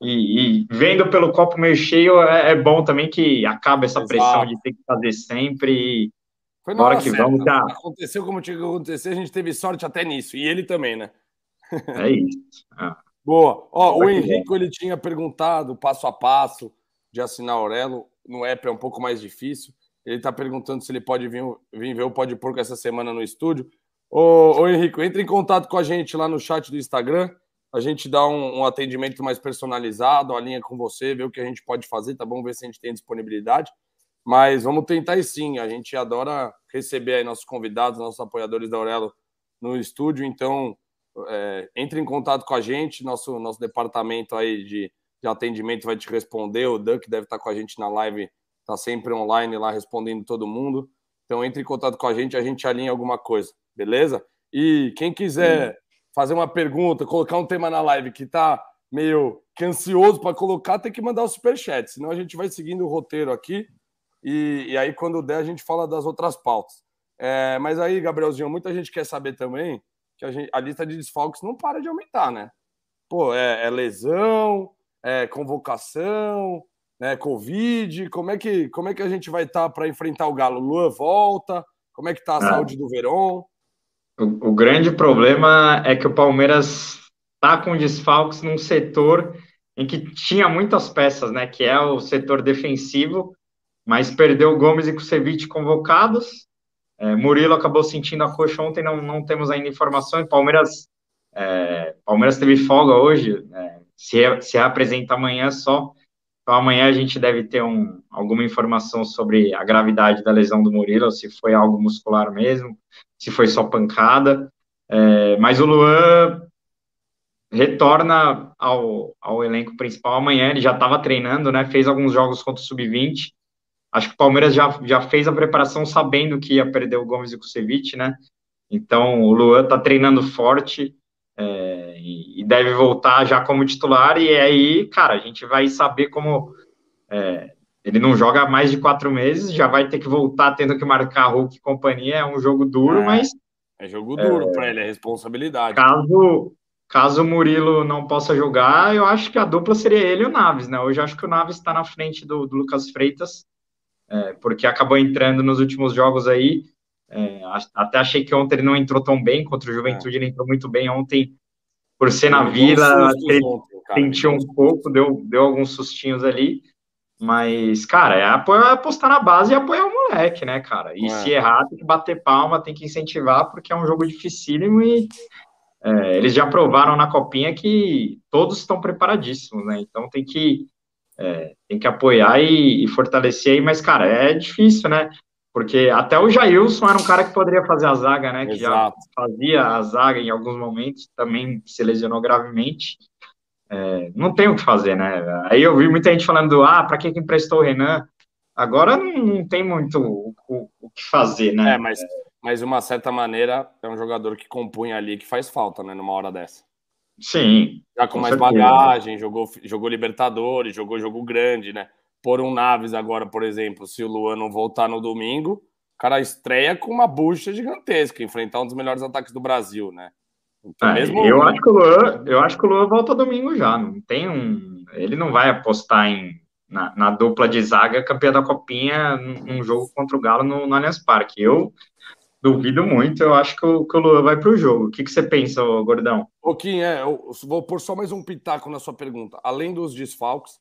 E, e, vendo pelo copo meio cheio, é, é bom também que acaba essa Exato. pressão de ter que fazer sempre. Foi bora que certa. vamos. Tá. Aconteceu como tinha que acontecer, a gente teve sorte até nisso. E ele também, né? É isso. Ah. Boa. Ó, o Henrique ele tinha perguntado passo a passo de assinar Aurelo. No app é um pouco mais difícil. Ele está perguntando se ele pode vir, vir ver o Pode Porco essa semana no estúdio. Ô, ô Henrique, entre em contato com a gente lá no chat do Instagram. A gente dá um, um atendimento mais personalizado, alinha com você, vê o que a gente pode fazer, tá bom? Ver se a gente tem disponibilidade. Mas vamos tentar e sim. A gente adora receber aí nossos convidados, nossos apoiadores da Aurelo no estúdio. Então, é, entre em contato com a gente, nosso, nosso departamento aí de, de atendimento vai te responder, o Duck deve estar com a gente na live, está sempre online lá respondendo todo mundo. Então entre em contato com a gente, a gente alinha alguma coisa, beleza? E quem quiser Sim. fazer uma pergunta, colocar um tema na live que está meio que ansioso para colocar, tem que mandar o superchat, senão a gente vai seguindo o roteiro aqui e, e aí quando der a gente fala das outras pautas. É, mas aí, Gabrielzinho, muita gente quer saber também que a, gente, a lista de desfalques não para de aumentar, né? Pô, é, é lesão, é convocação, né? Covid. Como é que, como é que a gente vai estar tá para enfrentar o Galo? Lua volta? Como é que tá a é. saúde do Verón? O, o, grande problema é que o Palmeiras tá com desfalques num setor em que tinha muitas peças, né? Que é o setor defensivo, mas perdeu o Gomes e Kusevich convocados, é, Murilo acabou sentindo a coxa ontem, não, não temos ainda informações. Palmeiras, é, Palmeiras teve folga hoje, é, se, se apresenta amanhã só. Então amanhã a gente deve ter um, alguma informação sobre a gravidade da lesão do Murilo, se foi algo muscular mesmo, se foi só pancada. É, mas o Luan retorna ao, ao elenco principal amanhã, ele já estava treinando, né? Fez alguns jogos contra o Sub-20. Acho que o Palmeiras já, já fez a preparação sabendo que ia perder o Gomes e o Kusevich, né? Então o Luan está treinando forte é, e, deve voltar já como titular, e aí, cara, a gente vai saber como. É, ele não joga há mais de quatro meses, já vai ter que voltar tendo que marcar Hulk e companhia. É um jogo duro, é, mas. É jogo duro é, para ele, é responsabilidade. Caso, caso o Murilo não possa jogar, eu acho que a dupla seria ele e o Naves, né? Hoje eu acho que o Naves está na frente do, do Lucas Freitas, é, porque acabou entrando nos últimos jogos aí. É, até achei que ontem ele não entrou tão bem contra o Juventude, é. ele entrou muito bem ontem, por ser na Vila, sentiu um pouco, deu, deu alguns sustinhos ali, mas, cara, é apostar na base e apoiar o moleque, né, cara? E é. se errar, tem que bater palma, tem que incentivar, porque é um jogo dificílimo e é, eles já provaram na copinha que todos estão preparadíssimos, né? Então tem que, é, tem que apoiar e, e fortalecer aí, mas, cara, é difícil, né? Porque até o Jailson era um cara que poderia fazer a zaga, né? Que Exato. já fazia a zaga em alguns momentos, também se lesionou gravemente. É, não tem o que fazer, né? Aí eu vi muita gente falando, ah, para que, que emprestou o Renan? Agora não, tem muito o, o, o, que fazer, né? É, mas, mas de uma certa maneira é um jogador que compunha ali que faz falta, né? Numa hora dessa. Sim. Já com, com mais certeza. bagagem, jogou, jogou Libertadores, jogou jogo grande, né? por um Naves agora, por exemplo, se o Luan não voltar no domingo, o cara estreia com uma bucha gigantesca, enfrentar um dos melhores ataques do Brasil, né? Então, é, mesmo... eu, acho que o Luan, eu acho que o Luan volta domingo já. Não tem um. Ele não vai apostar em, na, na dupla de zaga campeã da Copinha num jogo contra o Galo no, no Allianz Parque. Eu duvido muito, eu acho que o, que o Luan vai para o jogo. O que, que você pensa, Gordão? Pouquinho, é. Eu vou pôr só mais um pitaco na sua pergunta. Além dos desfalques,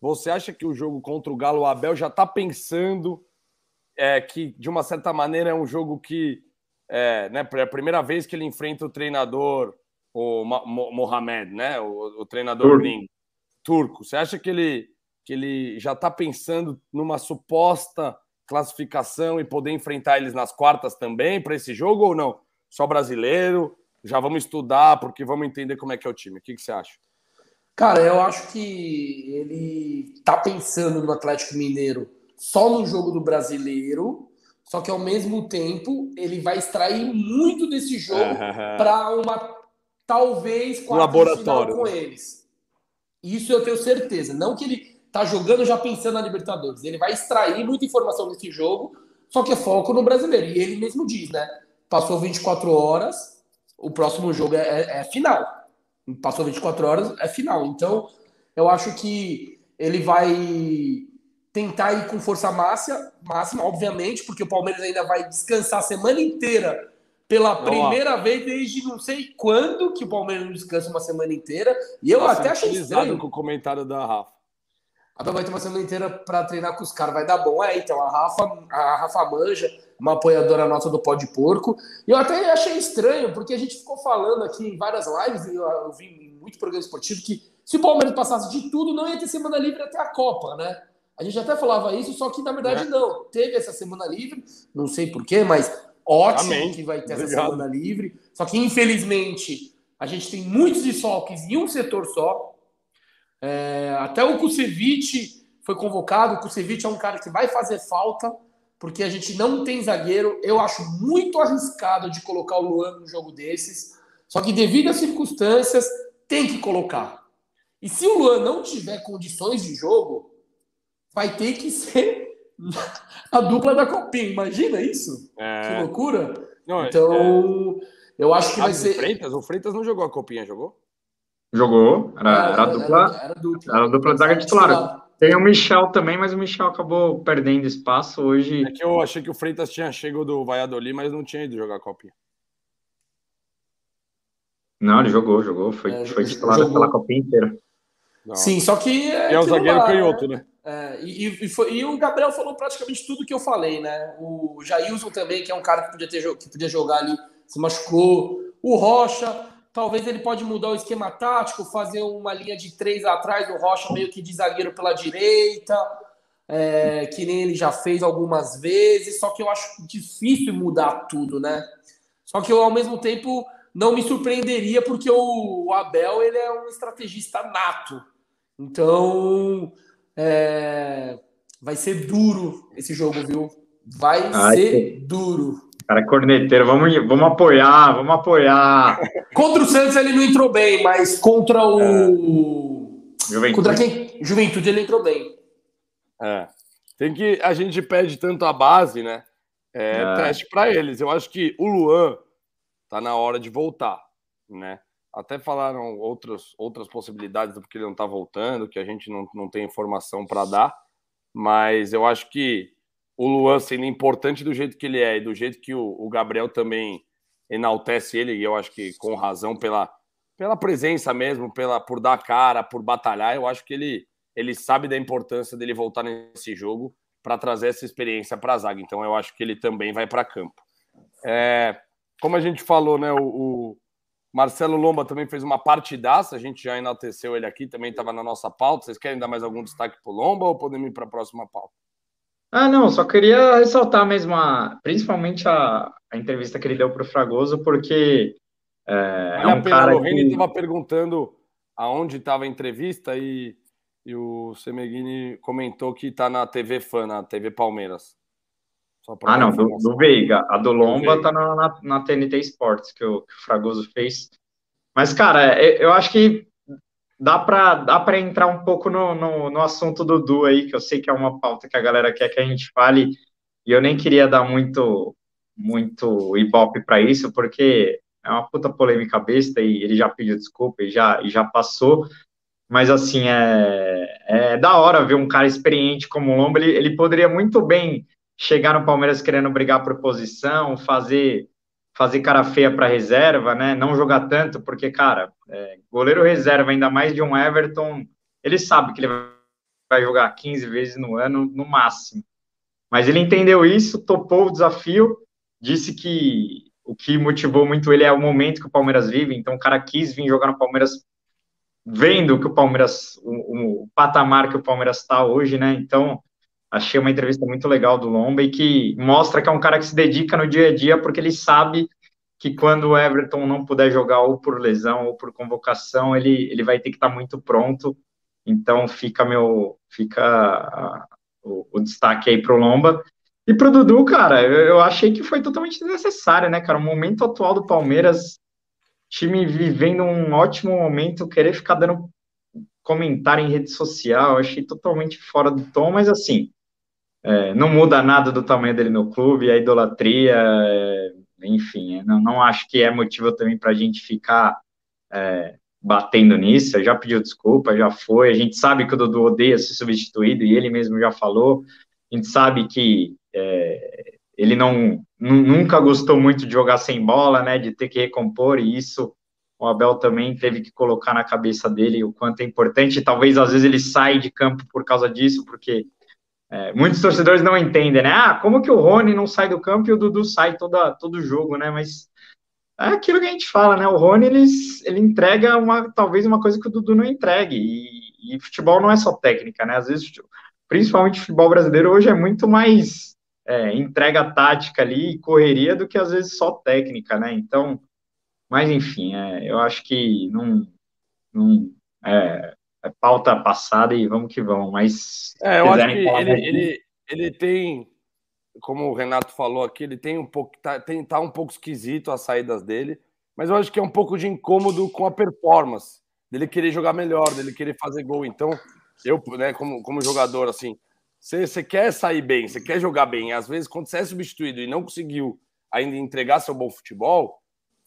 você acha que o jogo contra o Galo, o Abel já está pensando é, que, de uma certa maneira, é um jogo que é, né, é a primeira vez que ele enfrenta o treinador, o Mohamed, né, o, o treinador turco. gringo, turco. Você acha que ele, que ele já está pensando numa suposta classificação e poder enfrentar eles nas quartas também para esse jogo ou não? Só brasileiro? Já vamos estudar porque vamos entender como é que é o time. O que, que você acha? Cara, eu acho que ele tá pensando no Atlético Mineiro só no jogo do brasileiro, só que ao mesmo tempo ele vai extrair muito desse jogo para uma talvez laboratório com eles. Isso eu tenho certeza. Não que ele tá jogando já pensando na Libertadores. Ele vai extrair muita informação desse jogo, só que é foco no brasileiro. E ele mesmo diz, né? Passou 24 horas, o próximo jogo é, é, é final passou 24 horas, é final. Então, eu acho que ele vai tentar ir com força máxima, máxima, obviamente, porque o Palmeiras ainda vai descansar a semana inteira pela primeira vez desde não sei quando que o Palmeiras não descansa uma semana inteira. E eu Nossa, até achei estranho. com o comentário da Rafa. Abel vai ter uma semana inteira para treinar com os caras, vai dar bom. É, então, a Rafa, a Rafa manja, uma apoiadora nossa do Pó de Porco. E eu até achei estranho, porque a gente ficou falando aqui em várias lives, e eu, eu vi em muito programa esportivo, que se o Palmeiras passasse de tudo, não ia ter semana livre até a Copa, né? A gente até falava isso, só que na verdade é. não. Teve essa semana livre, não sei porquê, mas ótimo Amém. que vai ter Obrigado. essa semana livre. Só que infelizmente a gente tem muitos desfalques em um setor só. É, até o Kusevich foi convocado. O Kusevich é um cara que vai fazer falta porque a gente não tem zagueiro. Eu acho muito arriscado de colocar o Luan num jogo desses. Só que devido às circunstâncias, tem que colocar. E se o Luan não tiver condições de jogo, vai ter que ser a dupla da Copinha. Imagina isso? É... Que loucura. Não, então, é... eu acho que vai ser. Freitas? O Freitas não jogou a Copinha, jogou? Jogou, era, era, era, a dupla, era, era dupla. Era a dupla de zaga titular. Tem o Michel também, mas o Michel acabou perdendo espaço hoje. É que eu achei que o Freitas tinha chegado do Valladolid, mas não tinha ido jogar a Copinha. Não, ele jogou, jogou. Foi, é, foi titular jogou. pela Copinha inteira. Não. Sim, só que. É, é o zagueiro canhoto, né? É, e, e, foi, e, o Gabriel falou praticamente tudo que eu falei, né? O Jailson também, que é um cara que podia, ter, que podia jogar ali, se machucou. O Rocha, talvez ele pode mudar o esquema tático, fazer uma linha de três atrás, o Rocha meio que de zagueiro pela direita, é, que nem ele já fez algumas vezes, só que eu acho difícil mudar tudo, né? Só que eu, ao mesmo tempo, não me surpreenderia, porque o, o Abel ele é um estrategista nato. Então, é, vai ser duro esse jogo, viu? Vai Ai, ser que... duro. Cara, corneteiro, vamos, vamos apoiar, vamos apoiar. Contra o Santos ele não entrou bem, mas contra o. É. Juventude. Contra quem? Juventude ele entrou bem. É. Tem que. A gente pede tanto a base, né? É, é. teste para eles. Eu acho que o Luan tá na hora de voltar, né? Até falaram outras, outras possibilidades porque ele não tá voltando, que a gente não, não tem informação para dar, mas eu acho que o Luan sendo importante do jeito que ele é e do jeito que o, o Gabriel também enaltece ele, e eu acho que com razão pela, pela presença mesmo, pela por dar cara, por batalhar, eu acho que ele, ele sabe da importância dele voltar nesse jogo para trazer essa experiência para a zaga. Então eu acho que ele também vai para campo. É, como a gente falou, né, o, o, Marcelo Lomba também fez uma partidaça, a gente já enalteceu ele aqui, também estava na nossa pauta. Vocês querem dar mais algum destaque para o Lomba ou podemos ir para a próxima pauta? Ah, não, só queria ressaltar mesmo, a, principalmente a, a entrevista que ele deu para o Fragoso, porque é, é um cara. Reni estava que... perguntando aonde estava a entrevista e, e o Semeghini comentou que está na TV Fã, na TV Palmeiras. ah, não, do, do, Veiga. A do Lomba está na, na, na, TNT Sports, que o, que o Fragoso fez. Mas, cara, é, eu acho que dá para dá para entrar um pouco no, no, no, assunto do Du aí, que eu sei que é uma pauta que a galera quer que a gente fale, e eu nem queria dar muito muito ibope para isso, porque é uma puta polêmica besta e ele já pediu desculpa e já, e já passou, mas assim, é, é da hora ver um cara experiente como o Lomba, ele, ele poderia muito bem chegar no Palmeiras querendo brigar por posição, fazer fazer cara feia para reserva, né? Não jogar tanto, porque, cara, é, goleiro reserva, ainda mais de um Everton, ele sabe que ele vai jogar 15 vezes no ano, no máximo. Mas ele entendeu isso, topou o desafio, disse que o que motivou muito ele é o momento que o Palmeiras vive, então o cara quis vir jogar no Palmeiras vendo que o Palmeiras, o, o patamar que o Palmeiras está hoje, né? Então, Achei uma entrevista muito legal do Lomba e que mostra que é um cara que se dedica no dia a dia porque ele sabe que quando o Everton não puder jogar ou por lesão ou por convocação, ele, ele vai ter que estar muito pronto. Então fica meu fica o, o, destaque aí para o Lomba. E para o Dudu, cara, eu, eu, achei que foi totalmente desnecessário, né, cara? O momento atual do Palmeiras, time vivendo um ótimo momento, querer ficar dando comentário em rede social, achei totalmente fora do tom, mas assim, é, não muda nada do tamanho dele no clube, a idolatria, é, enfim, é, não, não, acho que é motivo também para a gente ficar é, batendo nisso. Já pediu desculpa, já foi. A gente sabe que o Dudu odeia ser substituído e ele mesmo já falou. A gente sabe que é, ele não nunca gostou muito de jogar sem bola, né, de ter que recompor, e isso o Abel também teve que colocar na cabeça dele o quanto é importante. Talvez às vezes ele sai de campo por causa disso, porque é, muitos torcedores não entendem, né? Ah, como que o Rony não sai do campo e o Dudu sai toda, todo jogo, né? Mas é aquilo que a gente fala, né? O Rony ele, ele entrega uma, talvez uma coisa que o Dudu não entregue. E, e futebol não é só técnica, né? Às vezes, principalmente futebol brasileiro hoje é muito mais é, entrega tática ali, correria do que às vezes só técnica, né? Então, mas enfim, é, eu acho que não, não é, é pauta passada e vamos que vamos. Mas é, eu acho que ele, ele, ele tem, como o Renato falou aqui, ele tem um pouco, tá, tem, tá um pouco esquisito as saídas dele, mas eu acho que é um pouco de incômodo com a performance, dele querer jogar melhor, dele querer fazer gol. Então, eu, né, como, como jogador, assim, você, quer sair bem, você quer jogar bem. Às vezes, quando você é substituído e não conseguiu ainda entregar seu bom futebol,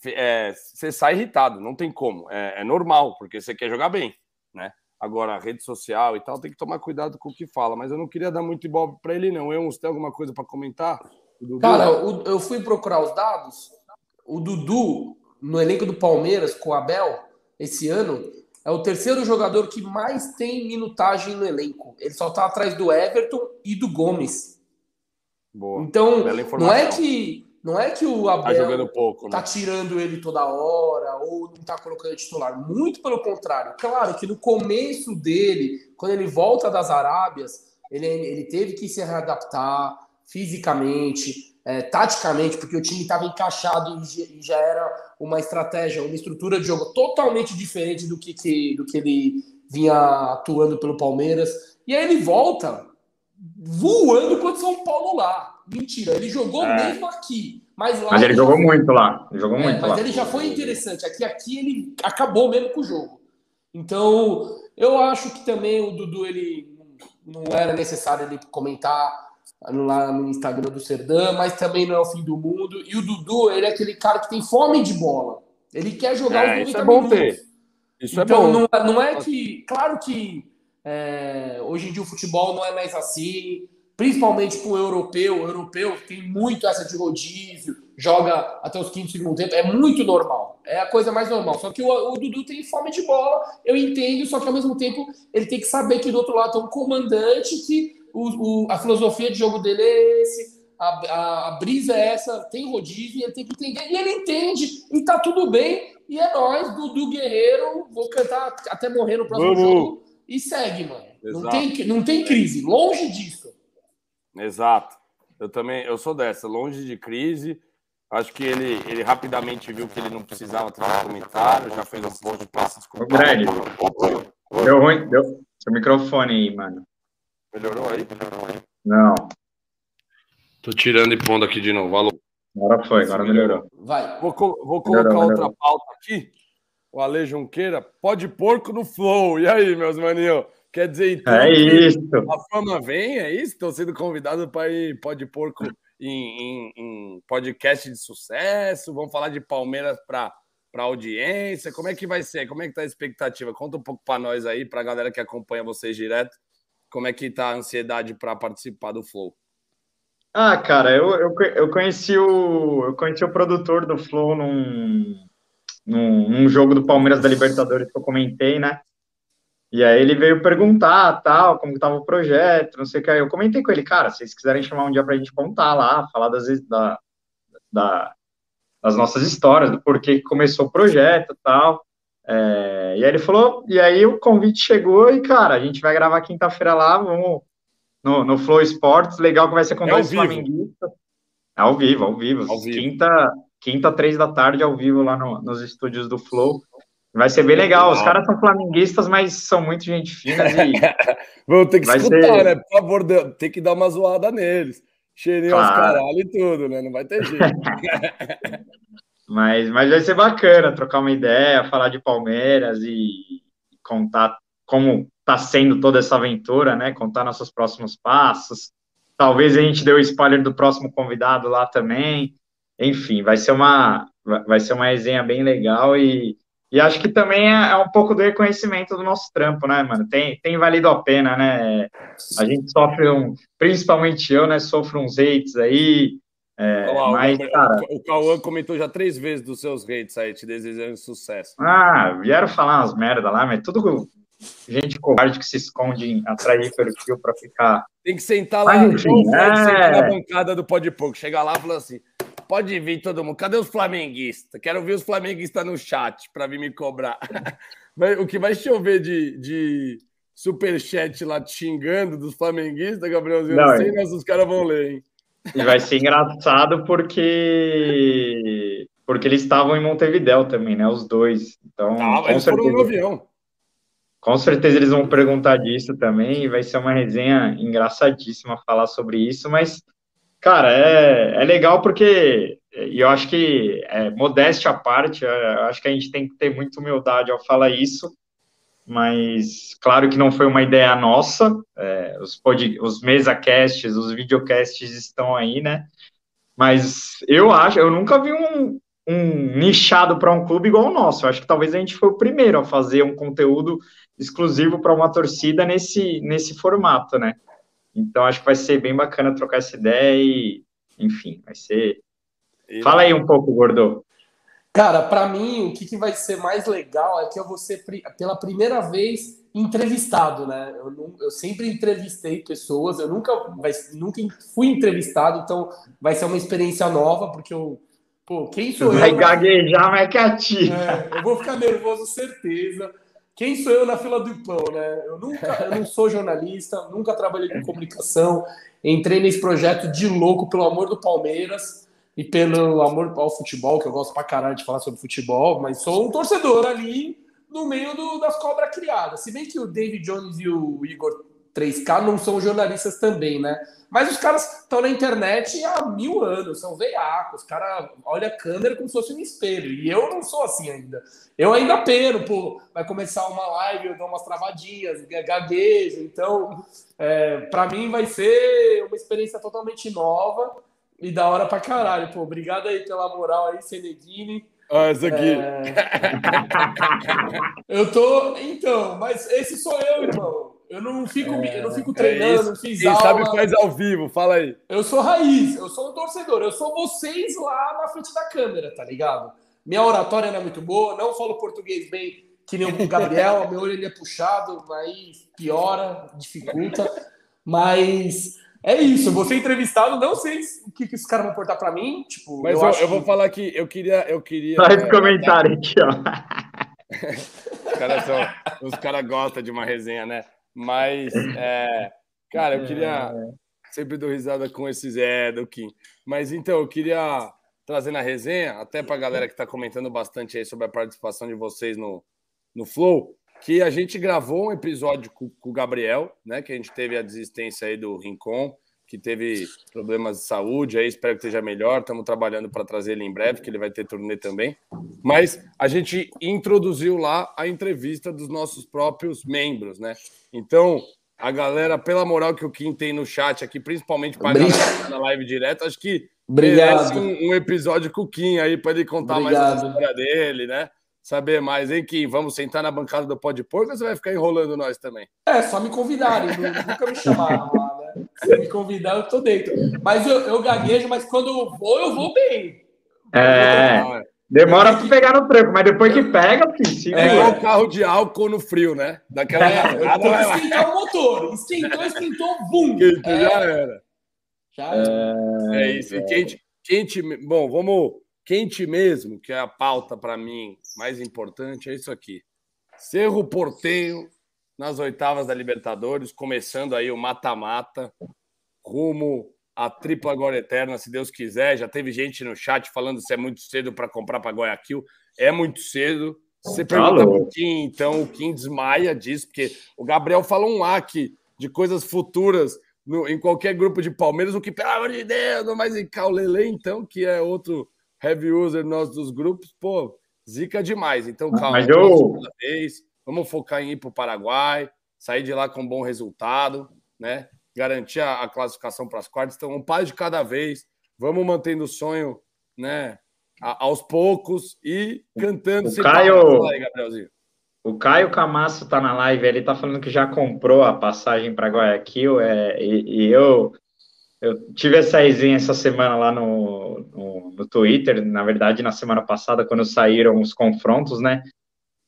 é, você sai irritado, não tem como. É, é normal, porque você quer jogar bem, né? Agora, rede social e tal, tem que tomar cuidado com o que fala. Mas eu não queria dar muito ibope para ele, não. Eu, você tem alguma coisa para comentar? Cara, eu fui procurar os dados. O Dudu, no elenco do Palmeiras, com o Abel, esse ano, é o terceiro jogador que mais tem minutagem no elenco. Ele só tá atrás do Everton e do Gomes. Boa. Então, não é que Não é que o Abel tá, pouco, né? tá tirando ele toda hora ou não tá colocando titular. Muito pelo contrário. Claro que no começo dele, quando ele volta das Arábias, ele, ele teve que se readaptar fisicamente, é, taticamente, porque o time estava encaixado e já era uma estratégia, uma estrutura de jogo totalmente diferente do que, que, do que ele vinha atuando pelo Palmeiras. E aí ele volta voando contra o São Paulo lá. Mentira, ele jogou é. mesmo aqui. Mas, lá mas ele, jogou foi... muito lá. Ele jogou é, muito mas lá. ele já foi interessante. Aqui, aqui ele acabou mesmo com o jogo. Então, eu acho que também o Dudu ele não era necessário ele comentar lá no Instagram do Serdã, mas também não é o fim do mundo. E o Dudu, ele é aquele cara que tem fome de bola. Ele quer jogar é, os 90 isso é bom minutos. Ter. Isso é então, é bom. Não, não é que. Claro que é, hoje em dia o futebol não é mais assim, principalmente para o europeu. O europeu tem muito essa de rodízio, joga até os 15 segundos tempo. É muito normal. É a coisa mais normal. Só que o, o, Dudu tem fome de bola, eu entendo, só que ao mesmo tempo ele tem que saber que do outro lado tem um comandante que o, o, a filosofia de jogo dele é esse, a, a, a, brisa é essa, tem rodízio, ele tem que entender, e ele entende, e tá tudo bem, e é nós, Dudu Guerreiro, vou cantar até morrer no próximo Vamos. jogo, e segue, mano. Não tem, não tem crise, longe disso. Exato. Eu também, eu sou dessa, longe de crise. Acho que ele, ele rapidamente viu que ele não precisava trazer comentário, já fez um post para se desculpar. Greg, deu ruim, deu seu microfone aí, mano. Melhorou aí? Não. Tô tirando e pondo aqui de novo. Alô. Agora foi, agora melhorou. Vai. Vou, vou colocar melhorou, outra melhorou. pauta aqui. O Ale Junqueira, pode porco no flow. E aí, meus maninhos? Quer dizer, então, é isso. a fama vem, é isso? Estou sendo convidado para ir pode porco em, em, em, podcast de sucesso. Vamos falar de Palmeiras para para audiência. Como é que vai ser? Como é que tá a expectativa? Conta um pouco para nós aí, para a galera que acompanha vocês direto como é que tá a ansiedade para participar do Flow? Ah, cara, eu, eu, eu, conheci o eu conheci o produtor do Flow num, num, num, jogo do Palmeiras da Libertadores que eu comentei, né? E aí ele veio perguntar, tal, como estava o projeto, não sei o que. Aí eu comentei com ele, cara, se vocês quiserem chamar um dia para a gente contar lá, falar das, da, da, das nossas histórias, do porquê que começou o projeto tal. É, e aí ele falou, e aí o convite chegou e, cara, a gente vai gravar quinta-feira lá, vamos no, no Flow Sports, legal que vai ser com é dois flamenguistas. É ao vivo, ao vivo. Ao vivo. Quinta, quinta, três da tarde, ao vivo lá no, nos estúdios do Flow. Vai ser bem legal. Os caras são flamenguistas, mas são muito gente fina. E... Vamos ter que escutar, ser... né? Por favor, tem que dar uma zoada neles. Cheirinho claro. aos caralho e tudo, né? Não vai ter jeito. Mas, mas vai ser bacana trocar uma ideia, falar de Palmeiras e contar como está sendo toda essa aventura, né? Contar nossos próximos passos. Talvez a gente dê o spoiler do próximo convidado lá também. Enfim, vai ser uma vai ser uma resenha bem legal e, e acho que também é, é um pouco do reconhecimento do nosso trampo, né, mano? Tem, tem valido a pena, né? A gente sofre um, principalmente eu, né? Sofro uns hates aí, é, Olá, mas, o, cara... o Cauã comentou já três vezes dos seus hates aí, te desejando sucesso. Ah, vieram falar umas merda lá, mas tudo gente covarde que se esconde atrás de perfil para ficar. Tem que sentar lá, mas, enfim, é... sentar na bancada do Pode Pouco, chegar lá e falar assim: pode vir todo mundo, cadê os flamenguistas? Quero ver os flamenguistas no chat para vir me cobrar. o que vai chover de, de superchat lá te xingando dos flamenguistas, Gabrielzinho, não, não sei, é... mas os caras vão ler, hein? E vai ser engraçado porque porque eles estavam em Montevidéu também, né? Os dois. Então, ah, com eles certeza, foram no avião. Com certeza eles vão perguntar disso também. E vai ser uma resenha engraçadíssima falar sobre isso. Mas, cara, é, é legal porque e eu acho que, é, modéstia à parte, eu acho que a gente tem que ter muita humildade ao falar isso mas claro que não foi uma ideia nossa, é, os, pod, os mesacasts, os videocasts estão aí, né? Mas eu acho, eu nunca vi um, um nichado para um clube igual o nosso. Eu acho que talvez a gente foi o primeiro a fazer um conteúdo exclusivo para uma torcida nesse, nesse formato, né? Então acho que vai ser bem bacana trocar essa ideia e, enfim, vai ser. Fala aí um pouco, Gordo. Cara, para mim, o que, que vai ser mais legal é que eu vou ser pela primeira vez entrevistado, né? Eu, não, eu sempre entrevistei pessoas, eu nunca, vai, nunca fui entrevistado, então vai ser uma experiência nova, porque eu. Pô, quem sou vai eu? Vai gaguejar, mas quietinho. É, eu vou ficar nervoso, certeza. Quem sou eu na fila do pão, né? Eu nunca, eu não sou jornalista, nunca trabalhei com comunicação, entrei nesse projeto de louco pelo amor do Palmeiras e pelo amor ao futebol, que eu gosto pra caralho de falar sobre futebol, mas sou um torcedor ali no meio do, das cobras criadas. Se bem que o David Jones e o Igor 3K não são jornalistas também, né? Mas os caras estão na internet há mil anos, são veiacos, os caras olham a câmera como se fosse um espelho. E eu não sou assim ainda. Eu ainda peno, pô, vai começar uma live, eu dou umas travadinhas, gaguejo. Então, é, para mim vai ser uma experiência totalmente nova e da hora pra caralho. Pô, obrigado aí pela moral aí, Senedini. Ah, esse aqui. É... eu tô. Então, mas esse sou eu, irmão. Eu não fico, é, eu não fico treinando, é não fiz Quem aula. sabe faz ao vivo, fala aí. Eu sou raiz, eu sou um torcedor, eu sou vocês lá na frente da câmera, tá ligado? Minha oratória não é muito boa, não falo português bem que nem o Gabriel, meu olho ele é puxado, aí piora, dificulta, mas é isso, eu vou ser entrevistado, não sei o que, que esses caras vão portar para mim. Tipo, Mas eu, eu, eu vou que... falar que eu queria. Eu queria Faz é, comentário aqui, ó. os caras os caras gostam de uma resenha, né? Mas, é, cara, eu queria. Sempre dou risada com esses é do Kim. Mas então, eu queria trazer na resenha, até para a galera que está comentando bastante aí sobre a participação de vocês no, no Flow que a gente gravou um episódio com, com, o Gabriel, né? Que a gente teve a desistência aí do Rincon, que teve problemas de saúde, aí espero que esteja melhor. Estamos trabalhando para trazer ele em breve, que ele vai ter turnê também. Mas a gente introduziu lá a entrevista dos nossos próprios membros, né? Então, a galera, pela moral que o Kim tem no chat aqui, principalmente para tá na live direto, acho que Obrigado. merece um, um, episódio com o Kim aí para ele contar Obrigado. mais a história dele, né? saber mais, hein, Kim? Vamos sentar na bancada do Pó de Porco ou você vai ficar enrolando nós também? É, só me convidarem, nunca me chamaram lá? Se me convidar, eu tô dentro. Mas eu, eu gaguejo, mas quando eu vou, eu vou bem. É. Demora para pegar no tranco, mas depois que pega, filho, É igual carro de álcool no frio, né? Daquela. É, esquentar o motor. Esquentou, esquentou, bum! é. Já era. Já era. É, é isso. E quente, quente. Bom, vamos quente mesmo, que é a pauta para mim mais importante, é isso aqui. Cerro Portenho nas oitavas da Libertadores, começando aí o mata-mata, rumo à tripla glória eterna, se Deus quiser. Já teve gente no chat falando se é muito cedo para comprar para Guayaquil. É muito cedo. Você pergunta um Kim, então o Kim desmaia disso, porque o Gabriel fala um aqui de coisas futuras no, em qualquer grupo de Palmeiras, o que, pelo amor de Deus, não mais em Caulele, então, que é outro heavy user nós dos grupos, pô, zica demais. Então, calma, Mas eu... vez, vamos focar em ir para o Paraguai, sair de lá com um bom resultado, né? Garantir a, a classificação para as quartas. Então, um pai de cada vez. Vamos mantendo o sonho, né? A, aos poucos e cantando. O Caio, aí, Gabrielzinho. O Caio Camasso tá na live, ele tá falando que já comprou a passagem para Guayaquil, é, e, e eu eu tive essa resenha essa semana lá no, no, no, Twitter, na verdade, na semana passada, quando saíram os confrontos, né?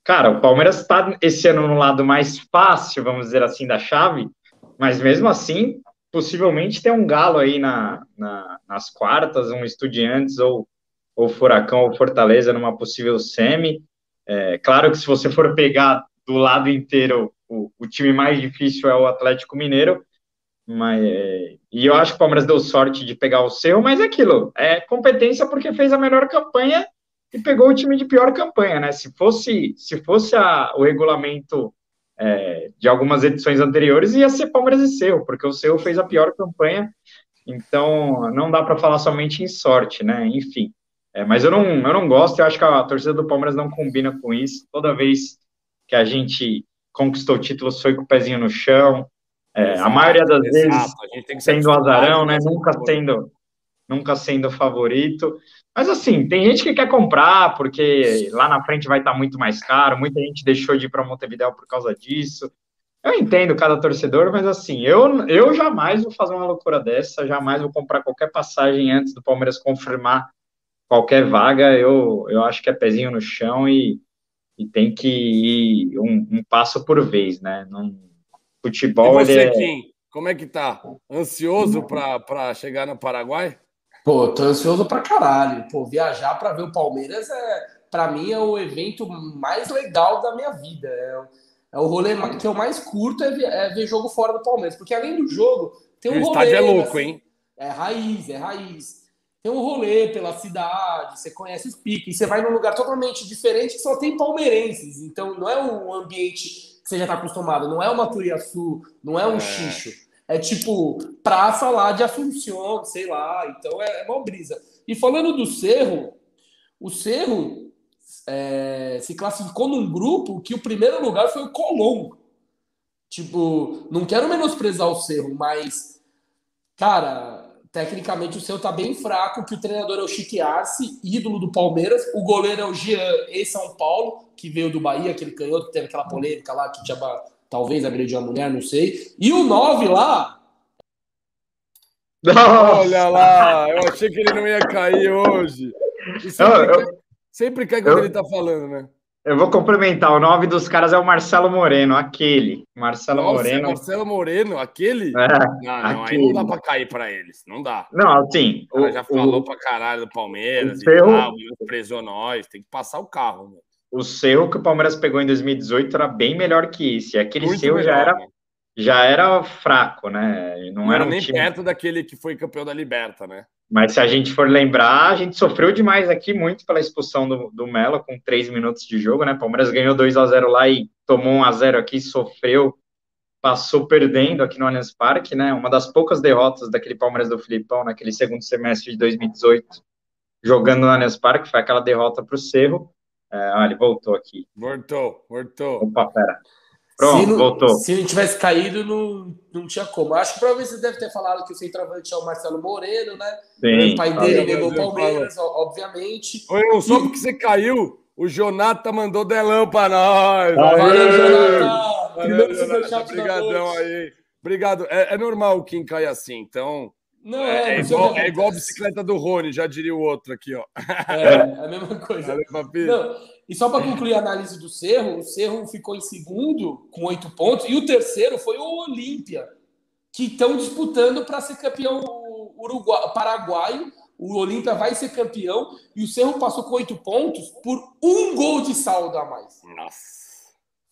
Cara, o Palmeiras está esse ano no lado mais fácil, vamos dizer assim, da chave, mas mesmo assim, possivelmente tem um galo aí na, na nas quartas, um Estudiantes ou, ou Furacão ou Fortaleza numa possível semi. É, claro que se você for pegar do lado inteiro, o, o time mais difícil é o Atlético Mineiro, mas, e eu acho que o Palmeiras deu sorte de pegar o seu, mas é aquilo, é competência porque fez a melhor campanha e pegou o time de pior campanha, né? Se fosse, se fosse a, o regulamento é, de algumas edições anteriores, ia ser Palmeiras e seu, porque o seu fez a pior campanha, então não dá para falar somente em sorte, né? Enfim, é, mas eu não, eu não gosto, eu acho que a torcida do Palmeiras não combina com isso. Toda vez que a gente conquistou títulos foi com o pezinho no chão, é, a maioria das exato. vezes sendo azarão, né? Nunca sendo, nunca sendo favorito. Mas assim, tem gente que quer comprar porque lá na frente vai estar muito mais caro. Muita gente deixou de ir para Montevideo por causa disso. Eu entendo cada torcedor, mas assim, eu, eu jamais vou fazer uma loucura dessa, jamais vou comprar qualquer passagem antes do Palmeiras confirmar qualquer vaga, eu, eu acho que é pezinho no chão e, e tem que ir um, um passo por vez, né? Não, futebol. E você, é... Kim, como é que tá? Ansioso para chegar no Paraguai? Pô, tô ansioso pra caralho. Pô, viajar para ver o Palmeiras é, para mim, é o evento mais legal da minha vida. É, é o rolê que eu mais curto é ver, é ver, jogo fora do Palmeiras, porque além do jogo tem um o rolê. O estádio é louco, assim, hein? É raiz, é raiz. Tem um rolê pela cidade, você conhece os piques, você vai num lugar totalmente diferente que só tem palmeirenses. Então não é um ambiente que você já está acostumado, não é uma Turiaçu, não é um é. xixo. É tipo praça lá de Assunção, sei lá. Então é, é uma brisa. E falando do Cerro, o Cerro é, se classificou num grupo que o primeiro lugar foi o Colom. Tipo, não quero menosprezar o Cerro, mas, cara, tecnicamente o seu tá bem fraco, que o treinador é o Chique Arce, ídolo do Palmeiras, o goleiro é o Jean e São Paulo, que veio do Bahia, aquele canhoto que teve aquela polêmica lá, que tinha talvez agrediu a mulher, não sei. E o 9 lá. Nossa. Olha lá, eu achei que ele não ia cair hoje. Sempre, eu, sempre cai quando eu, ele tá falando, né? Eu vou complementar. O nome dos caras é o Marcelo Moreno, aquele. Marcelo Nossa, Moreno. Marcelo Moreno, aquele? É, não, não, aquele. aí não dá pra cair pra eles. Não dá. Não, assim. O já falou o, pra caralho do Palmeiras e seu... tal, presou nós. Tem que passar o carro, mano o Cerro que o Palmeiras pegou em 2018 era bem melhor que esse. Aquele Muito Cerro já era, já era fraco, né? Não, não era, um nem time... perto daquele que foi campeão da Liberta, né? Mas se a gente for lembrar, a gente sofreu demais aqui muito pela expulsão do, do Melo com três minutos de jogo, né? Palmeiras ganhou 2 a 0 lá e tomou 1 a 0 aqui, sofreu, passou perdendo aqui no Allianz Parque, né? Uma das poucas derrotas daquele Palmeiras do Filipão naquele segundo semestre de 2018, jogando no Allianz Parque, foi aquela derrota para o Cerro. É, ah, ele voltou aqui. Voltou, voltou. Opa, pera. Pronto, se não, voltou. Se ele tivesse caído, não, não tinha como. Acho que provavelmente você deve ter falado que o centroavante é o Marcelo Moreno, né? Sim. O pai dele negou o Palmeiras, obviamente. Oi, só porque você caiu, o Jonathan mandou delão para nós. Valeu, Jonathan. Obrigadão aí. Obrigado. É, é normal o Kim cair assim, então não, é, é, igual, é igual a bicicleta do Rony, já diria o outro aqui, ó. É, é a mesma coisa. Não, e só para concluir a análise do Cerro, o Cerro ficou em segundo com oito pontos, e o terceiro foi o Olímpia, que estão disputando para ser campeão uruguai, paraguaio. O Olímpia vai ser campeão, e o Cerro passou com oito pontos por um gol de saldo a mais. Nossa.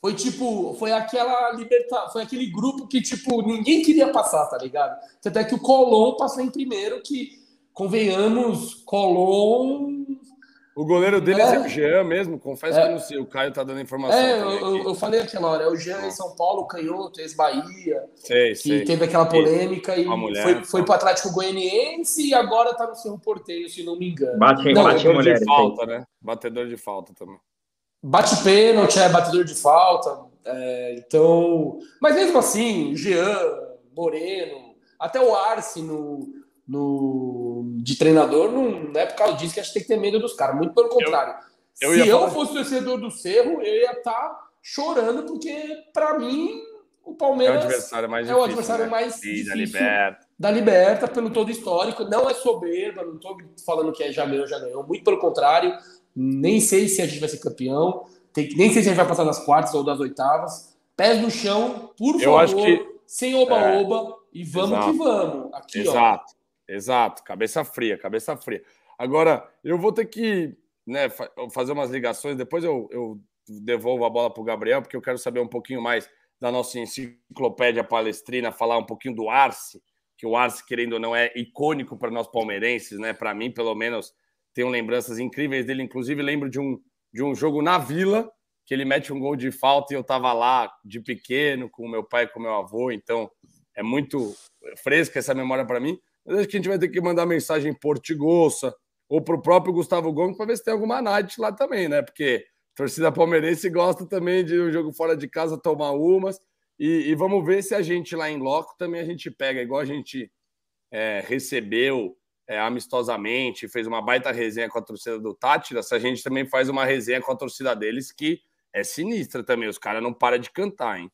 Foi tipo, foi aquela liberta, foi aquele grupo que tipo ninguém queria passar, tá ligado? Até que o Colom passou em primeiro, que convenhamos, Colom o goleiro dele é, é o Jean mesmo, confesso é, que não sei, o Caio tá dando informação. É, eu, eu, falei aquela hora, é o Jean em São Paulo, canhoto, ex-Bahia, que sei. teve aquela polêmica e, mulher, foi, foi pro Atlético Goianiense e agora tá no seu porteio, se não me engano. Bate, não, bate mulher, de falta, né? Batedor de falta também. Bate pênalti, é batedor de falta. É, então. Mas mesmo assim, Jean, Moreno, até o Arce no, no, de treinador, não, não é por causa disso que a gente tem que ter medo dos caras. Muito pelo contrário. Eu, eu Se eu fosse torcedor do Cerro, eu ia estar tá chorando, porque, para mim, o Palmeiras é o adversário mais, é o adversário né? mais difícil da Liberta. da Liberta, pelo todo histórico. Não é soberba, não estou falando que é já ganhou, já ganhou. Muito pelo contrário. Nem sei se a gente vai ser campeão. Tem, nem sei se a gente vai passar das quartas ou das oitavas. Pés no chão, por Eu favor, que... sem oba-oba. É... E vamos Exato. que vamos. Aqui, Exato. Ó. Exato. Cabeça fria, cabeça fria. Agora, eu vou ter que né, fazer umas ligações. Depois eu, eu devolvo a bola para o Gabriel, porque eu quero saber um pouquinho mais da nossa enciclopédia palestrina, falar um pouquinho do Arce, que o Arce, querendo ou não, é icônico para nós palmeirenses, né? Para mim, pelo menos, tenho lembranças incríveis dele. Inclusive, lembro de um, de um jogo na Vila, que ele mete um gol de falta e eu estava lá de pequeno, com meu pai e com meu avô. Então, é muito fresca essa memória para mim. Mas acho que a gente vai ter que mandar mensagem Portigoça ou para o próprio Gustavo Gomes para ver se tem alguma night lá também, né? Porque a torcida palmeirense gosta também de um jogo fora de casa tomar umas. E, e vamos ver se a gente lá em loco também a gente pega, igual a gente é, recebeu é, amistosamente, fez uma baita resenha com a torcida do Tátira, se a gente também faz uma resenha com a torcida deles, que é sinistra também, os caras não param de cantar, hein?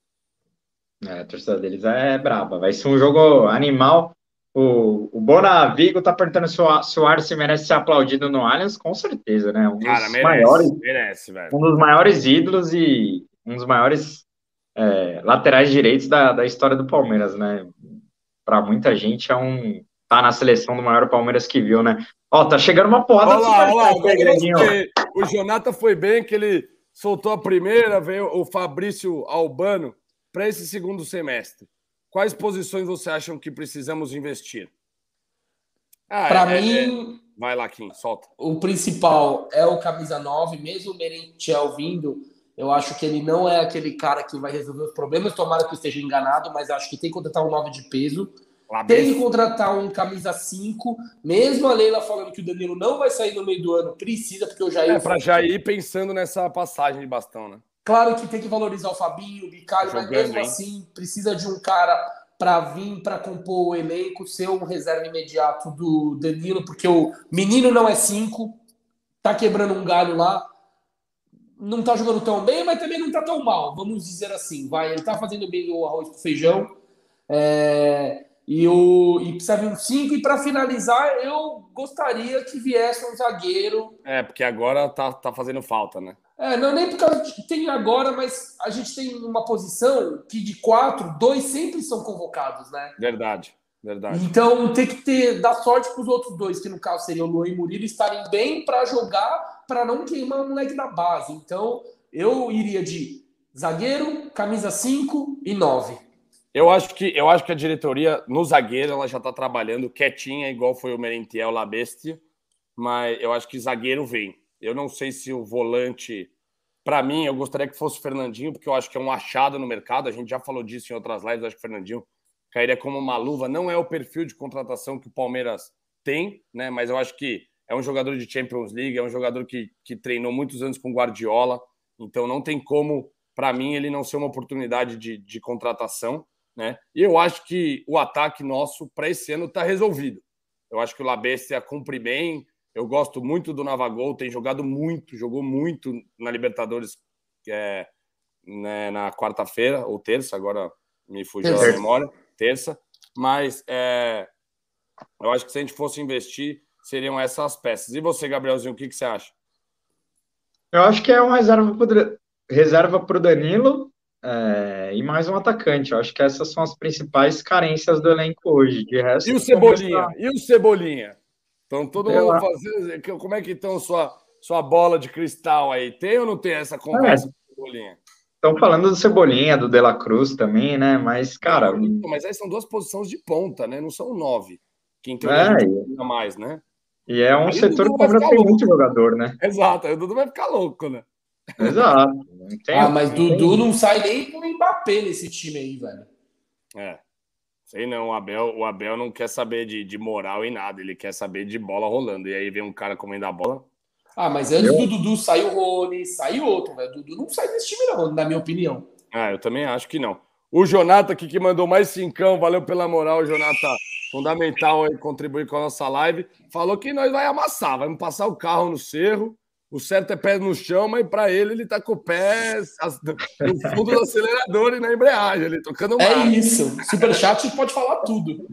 É, a torcida deles é braba, vai ser um jogo animal. O, o Bonavigo tá perguntando se o, se o Arce merece ser aplaudido no Allianz, com certeza, né? Um Cara, dos merece, maiores, merece, velho. um dos maiores ídolos e um dos maiores é, laterais direitos da, da história do Palmeiras, né? Para muita gente é um tá na seleção do maior Palmeiras que viu, né? Ó, tá chegando uma porrada Olha lá, lá, você- O Jonathan foi bem, que ele soltou a primeira, veio o Fabrício Albano para esse segundo semestre. Quais posições você acham que precisamos investir? Ah, Para é- é- mim, Vai lá, Kim, solta. o principal é o camisa 9, mesmo o Merentiel vindo, eu acho que ele não é aquele cara que vai resolver os problemas, tomara que eu esteja enganado, mas acho que tem que contratar um 9 de peso. Tem que contratar um camisa 5, mesmo a Leila falando que o Danilo não vai sair no meio do ano, precisa, porque o Jair. É, para já ir pensando nessa passagem de bastão, né? Claro que tem que valorizar o Fabinho, o Bicalho, mas mesmo hein? assim precisa de um cara para vir para compor o elenco, ser um reserva imediato do Danilo, porque o menino não é 5, tá quebrando um galho lá, não tá jogando tão bem, mas também não tá tão mal, vamos dizer assim. Vai, ele tá fazendo bem o arroz com feijão. é, e, o, e precisa vir um 5. E para finalizar, eu gostaria que viesse um zagueiro É, porque agora tá, tá fazendo falta, né? é, não nem por causa de tem agora, mas a gente tem uma posição que de quatro, dois sempre são convocados, né? Verdade, verdade. Então tem que ter dar sorte para os outros dois, que no caso seriam o Luan e Murilo, estarem bem para jogar, para não queimar o moleque da base. Então eu iria de zagueiro, camisa 5 e 9. Eu acho que eu acho que a diretoria no zagueiro ela já tá trabalhando quietinha, igual foi o Merentiel La Bestia, mas eu acho que zagueiro vem. Eu não sei se o volante, para mim, eu gostaria que fosse o Fernandinho, porque eu acho que é um achado no mercado. A gente já falou disso em outras lives. Eu acho que o Fernandinho cairia como uma luva. Não é o perfil de contratação que o Palmeiras tem, né? Mas eu acho que é um jogador de Champions League, é um jogador que, que treinou muitos anos com Guardiola. Então não tem como, para mim, ele não ser uma oportunidade de, de contratação. Né? E eu acho que o ataque nosso para esse ano está resolvido. Eu acho que o Labestia cumpre bem. Eu gosto muito do Navagol, tem jogado muito, jogou muito na Libertadores é, né, na quarta-feira ou terça, agora me fugiu a memória, terça. Mas é, eu acho que se a gente fosse investir, seriam essas peças. E você, Gabrielzinho, o que, que você acha? Eu acho que é uma reserva pro, reserva para o Danilo é, e mais um atacante. Eu acho que essas são as principais carências do elenco hoje. De resto, E o Cebolinha? tá- E o Cebolinha? Então todo Sei mundo lá. fazendo. Como é que estão sua, sua bola de cristal aí? Tem ou não tem essa conversa com o Cebolinha? Estão falando do Cebolinha, do De La Cruz também, né? Mas, cara, Não, mas aí são duas posições de ponta, né? Não são nove. Que então É, precisa mais, né? e é um Aí setor que o Palmeiras tem louco. muito jogador, né? Exato, aí o Dudu vai ficar louco, né? Exato. Tem- Ah, mas não tem- Dudu não sai nem pro Mbappé nesse time aí, velho. É. Sei não, o Abel, o Abel não quer saber de, de moral e nada, ele quer saber de bola rolando. E aí vem um cara comendo a bola. Ah, mas antes do Dudu saiu o Rony, saiu outro, velho. Dudu não sai desse time, não, na minha opinião. Ah, eu também acho que não. O Jonathan aqui que mandou mais cincão, valeu pela moral, Jonathan. Fundamental aí contribuir com a nossa live. Falou que nós vai amassar, vamos passar o carro no cerro. O certo é pé no chão, mas para ele ele tá com o pé no fundo do acelerador e na embreagem, ele tocando É mais. isso. Superchat pode falar tudo.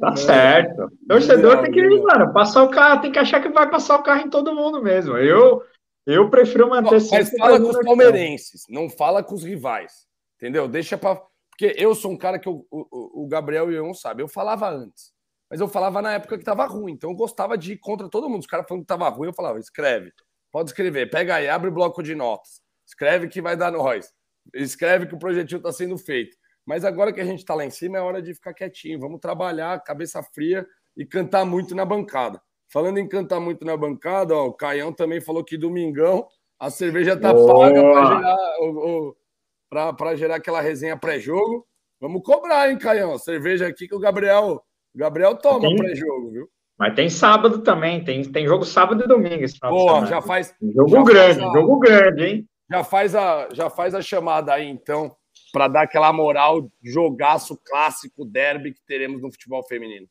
Tá certo. O torcedor Não, tem que, não. mano, passar o carro, tem que achar que vai passar o carro em todo mundo mesmo. Eu, eu prefiro manter Mas sempre fala o com os palmeirenses, não fala com os rivais. Entendeu? Deixa para. Porque eu sou um cara que eu- o, o- o Gabriel e eu não sabem. Eu falava antes. Mas eu falava na época que tava ruim. Então eu gostava de ir contra todo mundo. Os caras falando que tava ruim, eu falava, escreve. Pode escrever. Pega aí, abre o bloco de notas. Escreve que vai dar nós. Escreve que o projetinho tá sendo feito. Mas agora que a gente tá lá em cima, é hora de ficar quietinho. Vamos trabalhar, cabeça fria e cantar muito na bancada. Falando em cantar muito na bancada, ó, o Caião também falou que domingão a cerveja tá Boa! paga para gerar, o- o- pra- pra gerar aquela resenha pré-jogo. Vamos cobrar, hein, Caião? A cerveja aqui que o Gabriel, Gabriel toma Sim. pré-jogo, viu? Mas tem sábado também, tem, tem jogo sábado e domingo esse Boa, já faz, Jogo já grande, faz a- jogo grande, hein? já faz a, já faz a chamada aí, então, para dar aquela moral, jogaço clássico, derby que teremos no futebol feminino.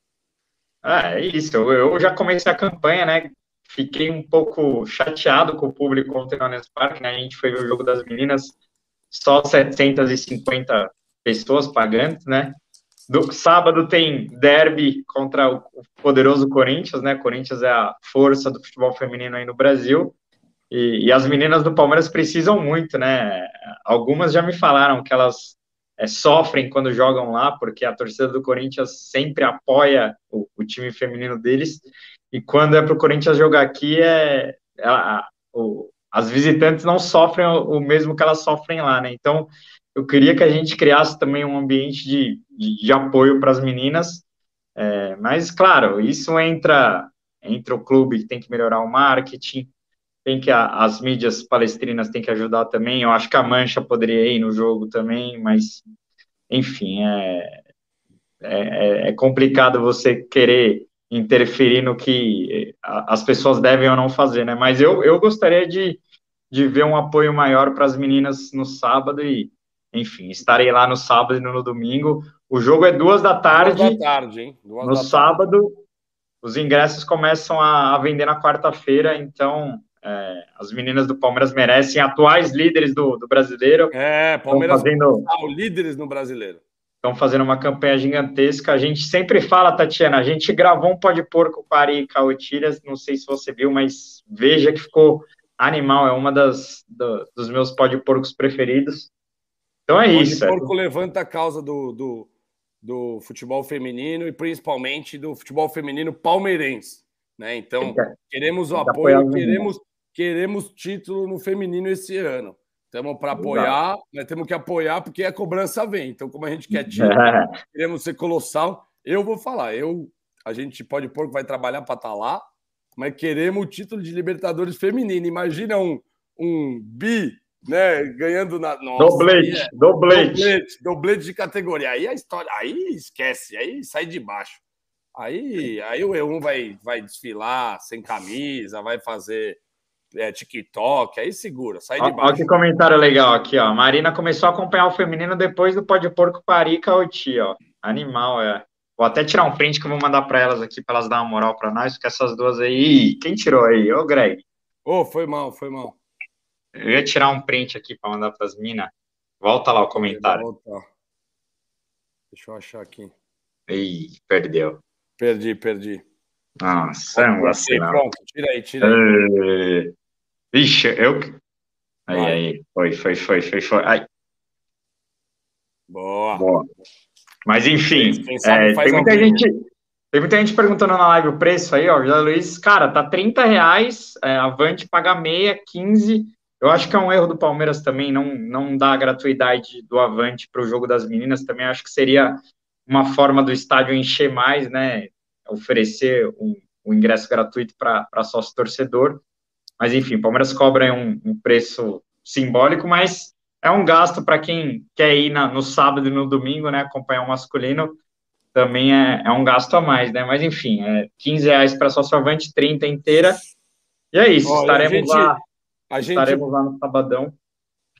Ah, é isso. Eu, eu já comecei a campanha, né? Fiquei um pouco chateado com o público ontem no Allianz Parque, né? A gente foi ver o jogo das meninas, só 750 pessoas pagantes, né? Do sábado tem derby contra o poderoso Corinthians, né? Corinthians é a força do futebol feminino aí no Brasil. E, e, as meninas do Palmeiras precisam muito, né? Algumas já me falaram que elas é, sofrem quando jogam lá, porque a torcida do Corinthians sempre apoia o, o time feminino deles. E quando é para o Corinthians jogar aqui, é, é o, as visitantes não sofrem o, o mesmo que elas sofrem lá, né? Então, eu queria que a gente criasse também um ambiente de, de, de apoio para as meninas. É, mas, claro, isso entra, entra o clube que tem que melhorar o marketing, tem que as mídias palestrinas têm que ajudar também. Eu acho que a Mancha poderia ir no jogo também, mas enfim, é, é, é complicado você querer interferir no que as pessoas devem ou não fazer, né? Mas eu, eu gostaria de, de ver um apoio maior para as meninas no sábado e, enfim, estarei lá no sábado e no domingo. O jogo é duas da tarde. Duas da tarde, hein? Duas no sábado, tarde. os ingressos começam a, a vender na quarta-feira, então é, as meninas do Palmeiras merecem atuais líderes do, do brasileiro. É, Palmeiras fazendo, líderes no brasileiro. Estão fazendo uma campanha gigantesca. A gente sempre fala, Tatiana, a gente gravou um pó de porco com Ari e Caotilhas, não sei se você viu, mas veja que ficou animal, é uma das do, dos meus pó de porcos preferidos. Então é isso. O porco é. levanta a causa do, do, do futebol feminino e principalmente do futebol feminino palmeirense. Né? Então, queremos o apoio, queremos, queremos título no feminino esse ano. Estamos para apoiar, mas temos que apoiar porque a cobrança vem. Então, como a gente quer título, queremos ser colossal. Eu vou falar, eu, a gente pode pôr que vai trabalhar para estar tá lá, mas queremos o título de Libertadores feminino. Imagina um, um bi, né, ganhando na nossa, doblete, é, doblete, doblete, doblete de categoria. Aí a história, aí esquece, aí sai de baixo. Aí, aí o E1 vai, vai desfilar sem camisa, vai fazer é, TikTok, aí segura, sai de baixo. Olha que comentário legal aqui, ó. Marina começou a acompanhar o feminino depois do Pó de Porco Parica Oti, ó. Animal, é. Vou até tirar um print que eu vou mandar para elas aqui, para elas dar uma moral para nós, porque essas duas aí. Quem tirou aí? Ô, Greg. Ô, oh, foi mal, foi mal. Eu ia tirar um print aqui para mandar para as minas. Volta lá o comentário. Deixa eu achar aqui. Ih, perdeu. Perdi, perdi. Nossa, é um vacilão. Pronto, tira aí, tira aí. Vixe, eu. Aí, Vai. aí. Foi, foi, foi, foi, foi. Ai. Boa. Boa. Mas enfim, é, tem muita gente. Tem muita gente perguntando na live o preço aí, ó. José Luiz, cara, tá 30 reais, é, Avante paga meia, 15. Eu acho que é um erro do Palmeiras também, não, não dar a gratuidade do Avante para o jogo das meninas. Também acho que seria uma forma do estádio encher mais, né? Oferecer um, um ingresso gratuito para sócio torcedor. Mas enfim, o Palmeiras cobra um, um preço simbólico, mas é um gasto para quem quer ir na, no sábado e no domingo, né? Acompanhar o masculino também é, é um gasto a mais, né? Mas enfim, é 15 reais para sócio avante, 30 inteira. E é isso, Olha, estaremos gente, lá. A estaremos gente... lá no sabadão.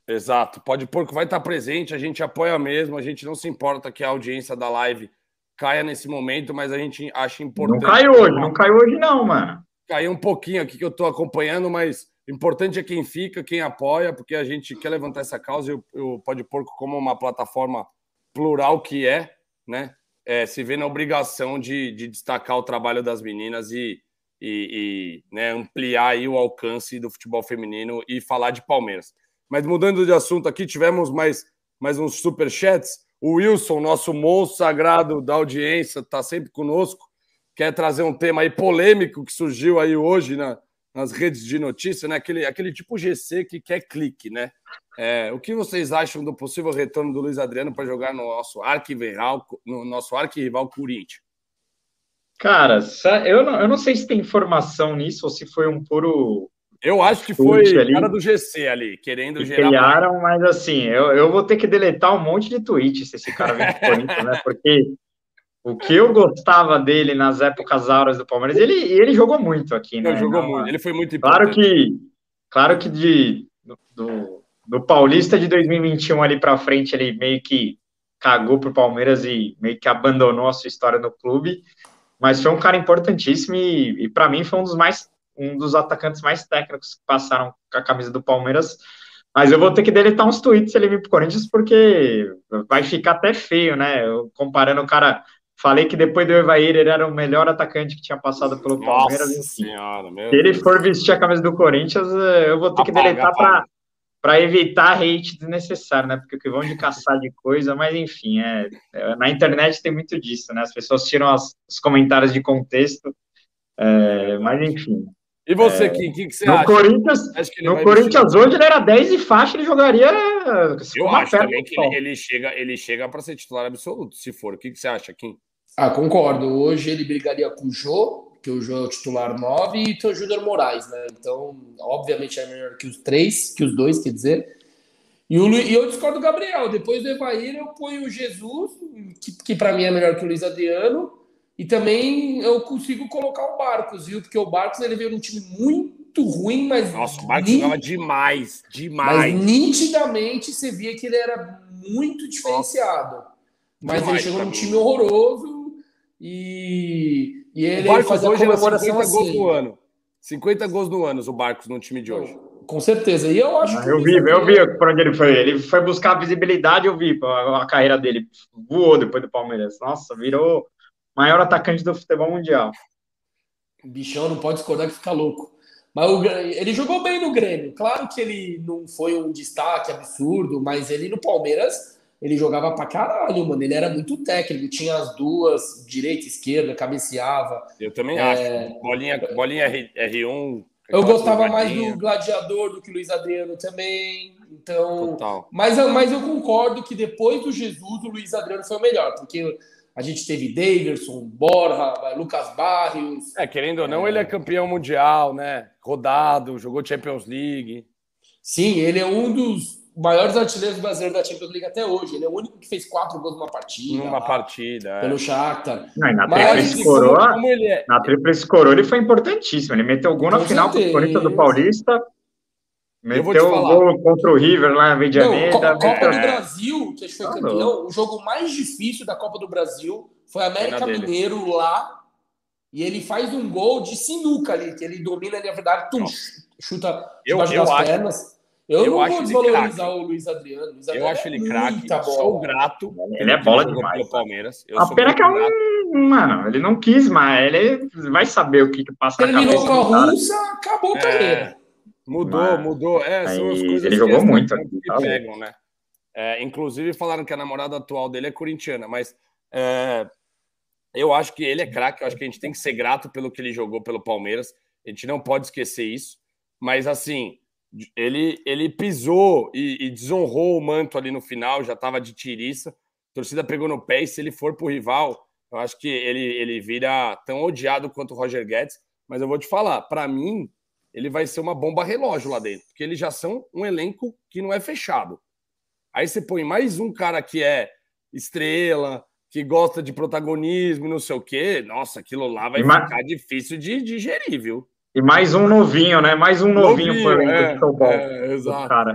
Exato. Pode pôr que vai estar presente, a gente apoia mesmo, a gente não se importa que a audiência da live caia nesse momento, mas a gente acha importante. Não caiu hoje, não caiu hoje, não, mano. Caiu um pouquinho aqui que eu estou acompanhando, mas importante é quem fica, quem apoia, porque a gente quer levantar essa causa e o Pode Porco, como uma plataforma plural que é, né? É, se vê na obrigação de, de, destacar o trabalho das meninas e, e, e né, ampliar aí o alcance do futebol feminino e falar de Palmeiras. Mas mudando de assunto aqui, tivemos mais, mais uns superchats. O Wilson, nosso monstro sagrado da audiência, está sempre conosco. Quer trazer um tema aí polêmico que surgiu aí hoje na, nas redes de notícia, né? Aquele, aquele tipo GC que quer clique, né? É, o que vocês acham do possível retorno do Luiz Adriano para jogar no nosso arquiviral, no nosso arquivival Corinthians? Cara, eu não, eu não sei se tem informação nisso ou se foi um puro eu acho que foi ali, cara do GC ali, querendo gerar. Criaram, mas assim, eu, eu vou ter que deletar um monte de tweets se esse cara vem pro Corinthians, né? Porque o que eu gostava dele nas épocas auras do Palmeiras, ele, ele jogou muito aqui, né? Ele jogou Não, muito, ele foi muito importante. Claro que, claro que de, do, do Paulista de 2021 ali para frente, ele meio que cagou pro Palmeiras e meio que abandonou a sua história no clube, mas foi um cara importantíssimo e, e para mim foi um dos mais um dos atacantes mais técnicos que passaram com a camisa do Palmeiras Mas eu vou ter que deletar uns tweets se ele vir pro Corinthians, porque vai ficar até feio, né? Eu, comparando o cara. Falei que depois do Evair ele era o melhor atacante que tinha passado pelo Palmeiras. Nossa senhora, meu Se ele for vestir a camisa do Corinthians, eh, eu vou ter que Apaga, deletar apaga. Para evitar hate desnecessário, né? Porque que vão de caçar de coisa, mas enfim, é, é, na internet tem muito disso, né? As pessoas tiram as- os comentários de contexto, é, mas enfim. E você, Kim, o que, que você No acha? Corinthians, Acho que ele no Corinthians hoje ele era 10 e faixa, ele jogaria Eu uma acho perna também que ele, ele chega, ele chega para ser titular absoluto, se for. O que, que você acha, Kim? Ah, concordo. Hoje ele brigaria com o Jô, que o Jô é o titular 9, e tem o Júnior Moraes, né? Então, obviamente é melhor que os três, que os dois, quer dizer. E, o, Lu- e eu discordo do Gabriel. Depois do Evair, eu ponho o Jesus, que, que para mim é melhor que o Luiz Adriano. E também eu consigo colocar o Barcos, viu? Porque o Barcos ele veio num time muito ruim, mas. Nossa, o Marcos ni- jogava demais, Mas demais. nitidamente você via que ele era muito diferenciado. Mas Demais ele chegou num time horroroso e, e O ele Barcos fazia a hoje era comemoração 50 gols assim. no ano. 50 gols no ano, o Barcos no time de hoje. Com certeza. E eu acho Ah, que Eu o vi, eu vi por onde ele foi. Ele foi buscar visibilidade, eu vi a, a carreira dele. Voou depois do Palmeiras. Nossa, virou maior atacante do futebol mundial. Bichão não pode discordar que fica louco. Mas o ele jogou bem no Grêmio. Claro que ele não foi um destaque absurdo, mas ele no Palmeiras ele jogava pra caralho, mano. Ele era muito técnico, tinha as duas, direita e esquerda, cabeceava. Eu também acho. Bolinha, bolinha R, R1. É. Eu gostava mais do Gladiador do que o Luiz Adriano também. Então, Total. mas, eu- mas eu concordo que depois do Jesus, o Luiz Adriano foi o melhor, porque a gente teve Daverson, Borja, Lucas Barrios. É, querendo ou não, ele é campeão mundial, né? Rodado, jogou Champions League. Sim, ele é um dos maiores artilheiros brasileiros da Champions League até hoje. Ele é o único que fez quatro gols numa partida. Numa lá, partida. é. Pelo Shakhtar. Não, e na Mas, tríplice assim, coroa, é. na tríplice coroa ele foi importantíssimo. Ele meteu gol na Com final contra o. Corinthians do Paulista. Meteu o gol contra o River lá em Não, Medianeda. Co- Copa meteu- do Brasil, que acho que foi Tá campeão, o jogo mais difícil da Copa do Brasil foi América Foi na dele. Mineiro lá. E ele faz um gol de sinuca ali, que ele domina ali, na verdade, tum, chuta Eu- debaixo eu das acho- pernas. Eu, eu não acho vou ele desvalorizar craque. o Luiz Adriano. Luiz Eu Adriano acho é ele craque. Sou grato. Ele é bola demais, Pelo? Palmeiras. Eu A sou pena que é grato. um. Mano, ele não quis mais. Ele vai saber o que, que passa na Terminou cabeça com a. Russa, acabou a É. carreira. Mudou, Mas- mudou. É, são as coisas ele que jogou muito que tá louco. pegam, né? É, inclusive falaram que a namorada atual dele é corintiana, mas é, eu acho que ele é craque, eu acho que a gente tem que ser grato pelo que ele jogou pelo Palmeiras. A gente não pode esquecer isso. Mas assim, ele, ele pisou e, e desonrou o manto ali no final, já estava de tiriça. A torcida pegou no pé e se ele for pro rival, eu acho que ele, ele vira tão odiado quanto o Roger Guedes. Mas eu vou te falar, para mim, ele vai ser uma bomba relógio lá dentro, porque eles já são um elenco que não é fechado. Aí você põe mais um cara que é estrela, que gosta de protagonismo não sei o quê. Nossa, aquilo lá vai E ma- ficar difícil de digerir, viu? E mais um novinho, né? Mais um novinho, pro elenco é, de São Paulo. é, exato, cara.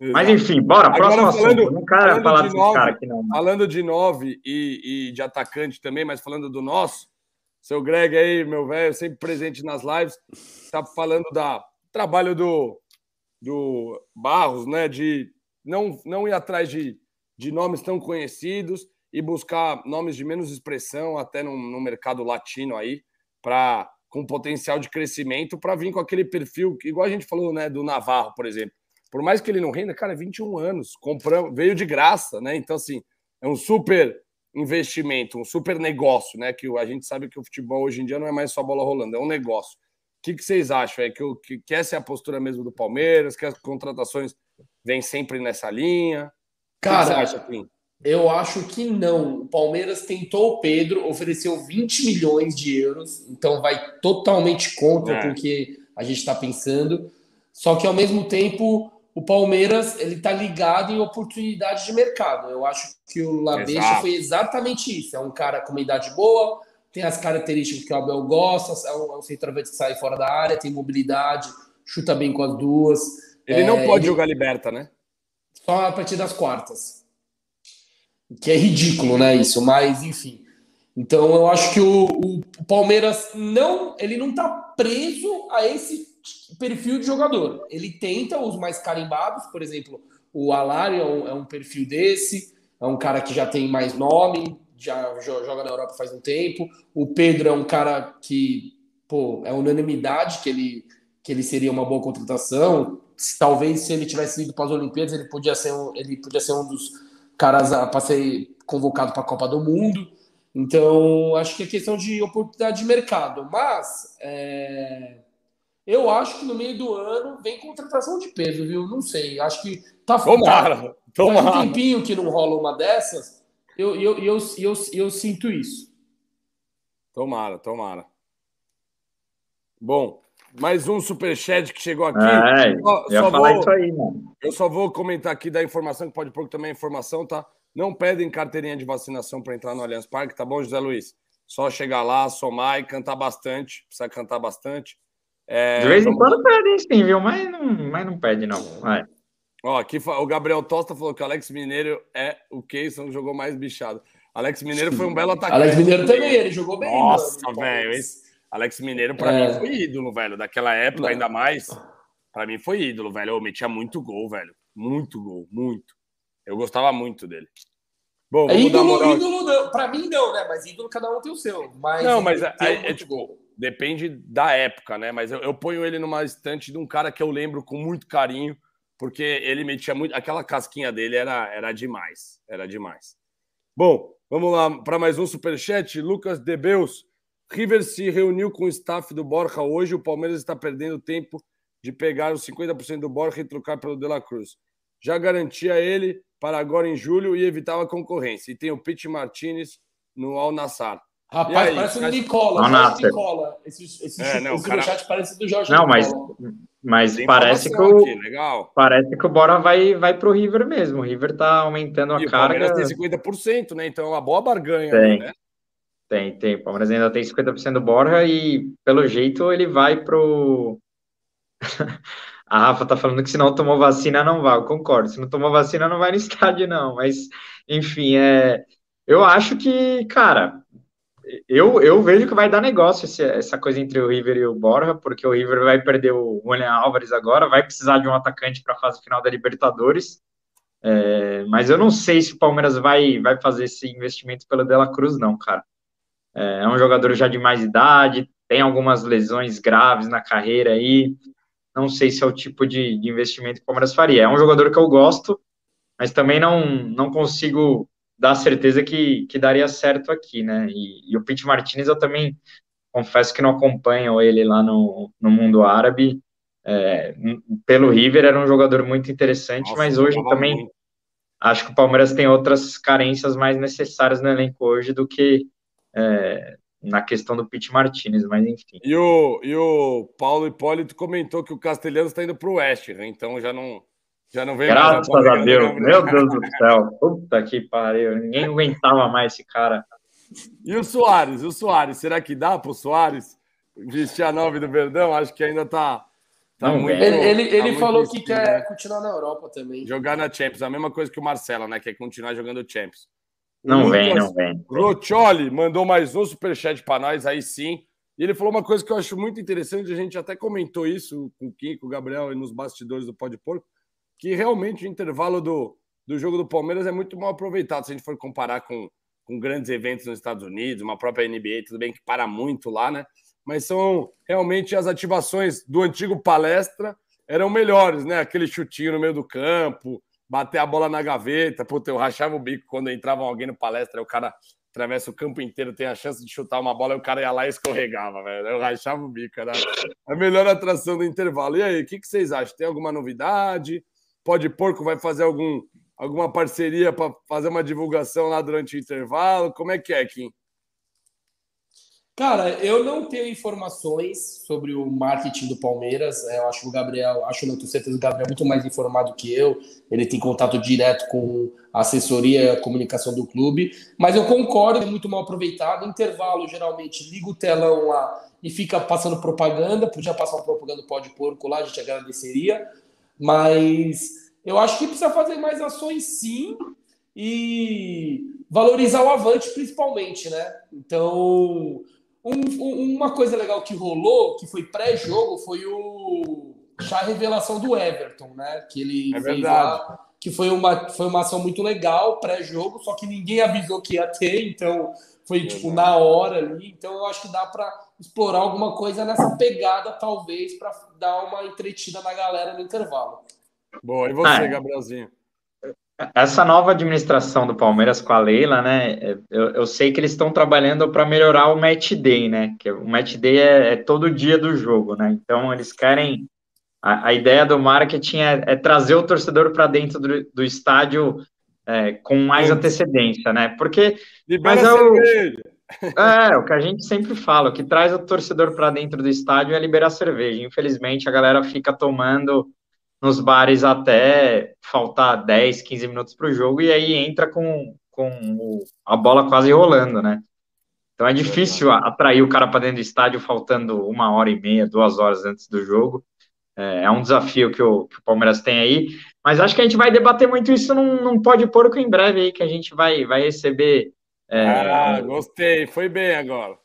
exato. Mas enfim, bora, Agora, próximo falando- assunto. Não quero falar de desses nove, caras aqui, não. Falando de nove e, e de atacante também, mas falando do nosso, seu Greg aí, meu velho, sempre presente nas lives, tá falando da trabalho do, do Barros, né? De não, não ir atrás de, de nomes tão conhecidos e buscar nomes de menos expressão, até no, no mercado latino aí, para com potencial de crescimento, para vir com aquele perfil, que, igual a gente falou, né, do Navarro, por exemplo. Por mais que ele não renda, cara, 21 anos, compramos, veio de graça, né? Então, assim, é um super investimento, um super negócio, né? Que a gente sabe que o futebol hoje em dia não é mais só bola rolando, é um negócio. O que, que vocês acham? É que, o- que, que essa é a postura mesmo do Palmeiras, que as contratações vêm sempre nessa linha? O que, que você Cara, acha, Kim? Eu acho que não. O Palmeiras tentou o Pedro, ofereceu 20 milhões de euros, então vai totalmente contra É. o que a gente está pensando. Só que ao mesmo tempo, o Palmeiras ele está ligado em oportunidades de mercado. Eu acho que o Labecha foi exatamente isso. É um cara com uma idade boa, tem as características que o Abel gosta, é um, é um centroavante que sai fora da área, tem mobilidade, chuta bem com as duas. Ele não É, pode ele- jogar liberta, né? só a partir das quartas. Que é ridículo, né? Isso, mas enfim. Então eu acho que o, o- Palmeiras não, ele não tá preso a esse perfil de jogador. Ele tenta os mais carimbados, por exemplo, o Alari é um, é um perfil desse, é um cara que já tem mais nome, já joga na Europa faz um tempo. O Pedro é um cara que, pô, é unanimidade que ele, que ele seria uma boa contratação. Talvez se ele tivesse ido para as Olimpíadas, ele podia ser um, ele podia ser um dos caras para ser convocado para a Copa do Mundo. Então, acho que é questão de oportunidade de mercado. Mas é, eu acho que no meio do ano vem contratação de peso, viu? Não sei. Acho que tá Tomara, tomara. Faz um tempinho que não rola uma dessas. Eu, eu, eu, eu, eu sinto isso. Tomara, tomara. Bom, mais um superchat que chegou aqui. É, só, só vou, isso aí, mano. Eu só vou comentar aqui da informação, que pode pôr também a informação, tá? Não pedem carteirinha de vacinação para entrar no Allianz Parque, tá bom, José Luiz? Só chegar lá, somar e cantar bastante. Precisa cantar bastante. É, de vez em quando pedem sim, viu? Mas não, mas não pede, não. Vai. Ó, aqui o Gabriel Tosta falou que o Alex Mineiro é o Keyson que jogou mais bichado. Alex Mineiro foi um belo atacante. Alex Mineiro também, ele jogou bem. Nossa, velho. Alex Mineiro, pra é. mim, foi ídolo, velho. Daquela época, não. ainda mais. Pra mim, foi ídolo, velho. Eu metia muito gol, velho. Muito gol, muito. Eu gostava muito dele. Bom, é ídolo, ídolo não. Pra mim, não, né? Mas ídolo, cada um tem o seu. Mas não, mas é, é, é tipo, depende da época, né? Mas eu, eu ponho ele numa estante de um cara que eu lembro com muito carinho porque ele metia muito. Aquela casquinha dele era, era demais. Era demais. Bom, vamos lá para mais um superchat. Lucas Debeus. River se reuniu com o staff do Borja hoje. O Palmeiras está perdendo tempo de pegar os 50% do Borja e trocar pelo De La Cruz. Já garantia ele para agora em julho e evitava a concorrência. E tem o Pete Martinez no Al Nassar. Rapaz, aí, parece o Nicola. Jorge Nicola. Esse, esse, é, não, esse cara... parece do Jorge Não, mas, mas parece que o, aqui, legal. parece que o Bora vai, vai pro River mesmo. O River tá aumentando a e carga. O Palmeiras tem 50%, né? Então é uma boa barganha, tem. né? Tem, tem. O Palmeiras ainda tem 50% do Borja e, pelo jeito, ele vai pro. a Rafa tá falando que se não tomou vacina, não vai. Eu concordo. Se não tomou vacina, não vai no estádio, não. Mas, enfim, é. Eu acho que, cara, eu, eu vejo que vai dar negócio esse, essa coisa entre o River e o Borja, porque o River vai perder o William Álvares agora, vai precisar de um atacante para a fase final da Libertadores. É, mas eu não sei se o Palmeiras vai, vai fazer esse investimento pelo De La Cruz, não, cara. É, é um jogador já de mais idade, tem algumas lesões graves na carreira aí. Não sei se é o tipo de, de investimento que o Palmeiras faria. É um jogador que eu gosto, mas também não, não consigo dá certeza que, que daria certo aqui, né? E, e o Pete Martinez eu também confesso que não acompanho ele lá no, no mundo árabe. É, pelo River era um jogador muito interessante, Nossa, mas hoje também muito. acho que o Palmeiras tem outras carências mais necessárias no elenco hoje do que é, na questão do Pete Martinez, mas enfim. E o, e o Paulo Hipólito comentou que o Castelhano está indo para o Oeste, né? então já não já não veio Graças a, a Deus, meu Deus do céu. Puta que pariu. Ninguém aguentava mais esse cara. E o Soares? O Soares, será que dá pro Soares vestir a nove do Verdão? Acho que ainda tá. tá não, muito, ele ele, tá ele falou que quer né? continuar na Europa também. Jogar na Champions, a mesma coisa que o Marcelo, né? Quer continuar jogando Champions. Não vem, não vem. Roccioli mandou mais um superchat para nós, aí sim. E ele falou uma coisa que eu acho muito interessante, a gente até comentou isso com o Kiko, o Gabriel e nos bastidores do Pode Porco que realmente o intervalo do, do jogo do Palmeiras é muito mal aproveitado. Se a gente for comparar com, com grandes eventos nos Estados Unidos, uma própria NBA, tudo bem que para muito lá, né? Mas são realmente as ativações do antigo palestra eram melhores, né? Aquele chutinho no meio do campo, bater a bola na gaveta. Puta, eu rachava o bico quando entrava alguém no palestra, o cara atravessa o campo inteiro, tem a chance de chutar uma bola, e o cara ia lá e escorregava, velho. Eu rachava o bico, era a melhor atração do intervalo. E aí, o que, que vocês acham? Tem alguma novidade? Pode Porco vai fazer algum, alguma parceria para fazer uma divulgação lá durante o intervalo? Como é que é, Kim? Cara, eu não tenho informações sobre o marketing do Palmeiras. É, eu acho que o Gabriel, acho não tenho certeza, o Gabriel é muito mais informado que eu. Ele tem contato direto com a assessoria e comunicação do clube. Mas eu concordo, é muito mal aproveitado. Intervalo, geralmente, liga o telão lá e fica passando propaganda. Podia passar uma propaganda pode porco lá, a gente agradeceria. Mas eu acho que precisa fazer mais ações sim e valorizar o avante principalmente, né? Então, Um, uma coisa legal que rolou, que foi pré-jogo, foi o a revelação do Everton, né? Que ele é fez lá, que foi uma, foi uma ação muito legal pré-jogo, só que ninguém avisou que ia ter, então foi tipo na hora ali. Então eu acho que dá para explorar alguma coisa nessa pegada, talvez, para dar uma entretida na galera no intervalo. Boa, e você, ah, Gabrielzinho? Essa nova administração do Palmeiras com a Leila, né? Eu, eu sei que eles estão trabalhando para melhorar o match day, né? Que o match day é, é, todo dia do jogo, né? Então eles querem. A, a ideia do marketing é, é trazer o torcedor para dentro do, do estádio é, com mais antecedência, né? Porque. Libera mas é o, é, o que a gente sempre fala, o que traz o torcedor para dentro do estádio é liberar cerveja. Infelizmente, a galera fica tomando nos bares até faltar 10, 15 minutos para o jogo e aí entra com, com a bola quase rolando, né? Então é difícil atrair o cara para dentro do estádio faltando uma hora e meia, duas horas antes do jogo. É, é um desafio que o, que o, Palmeiras tem aí, mas acho que a gente vai debater muito isso num, num Pode Porco em breve aí, que a gente vai, vai receber. É, ah, gostei, foi bem agora.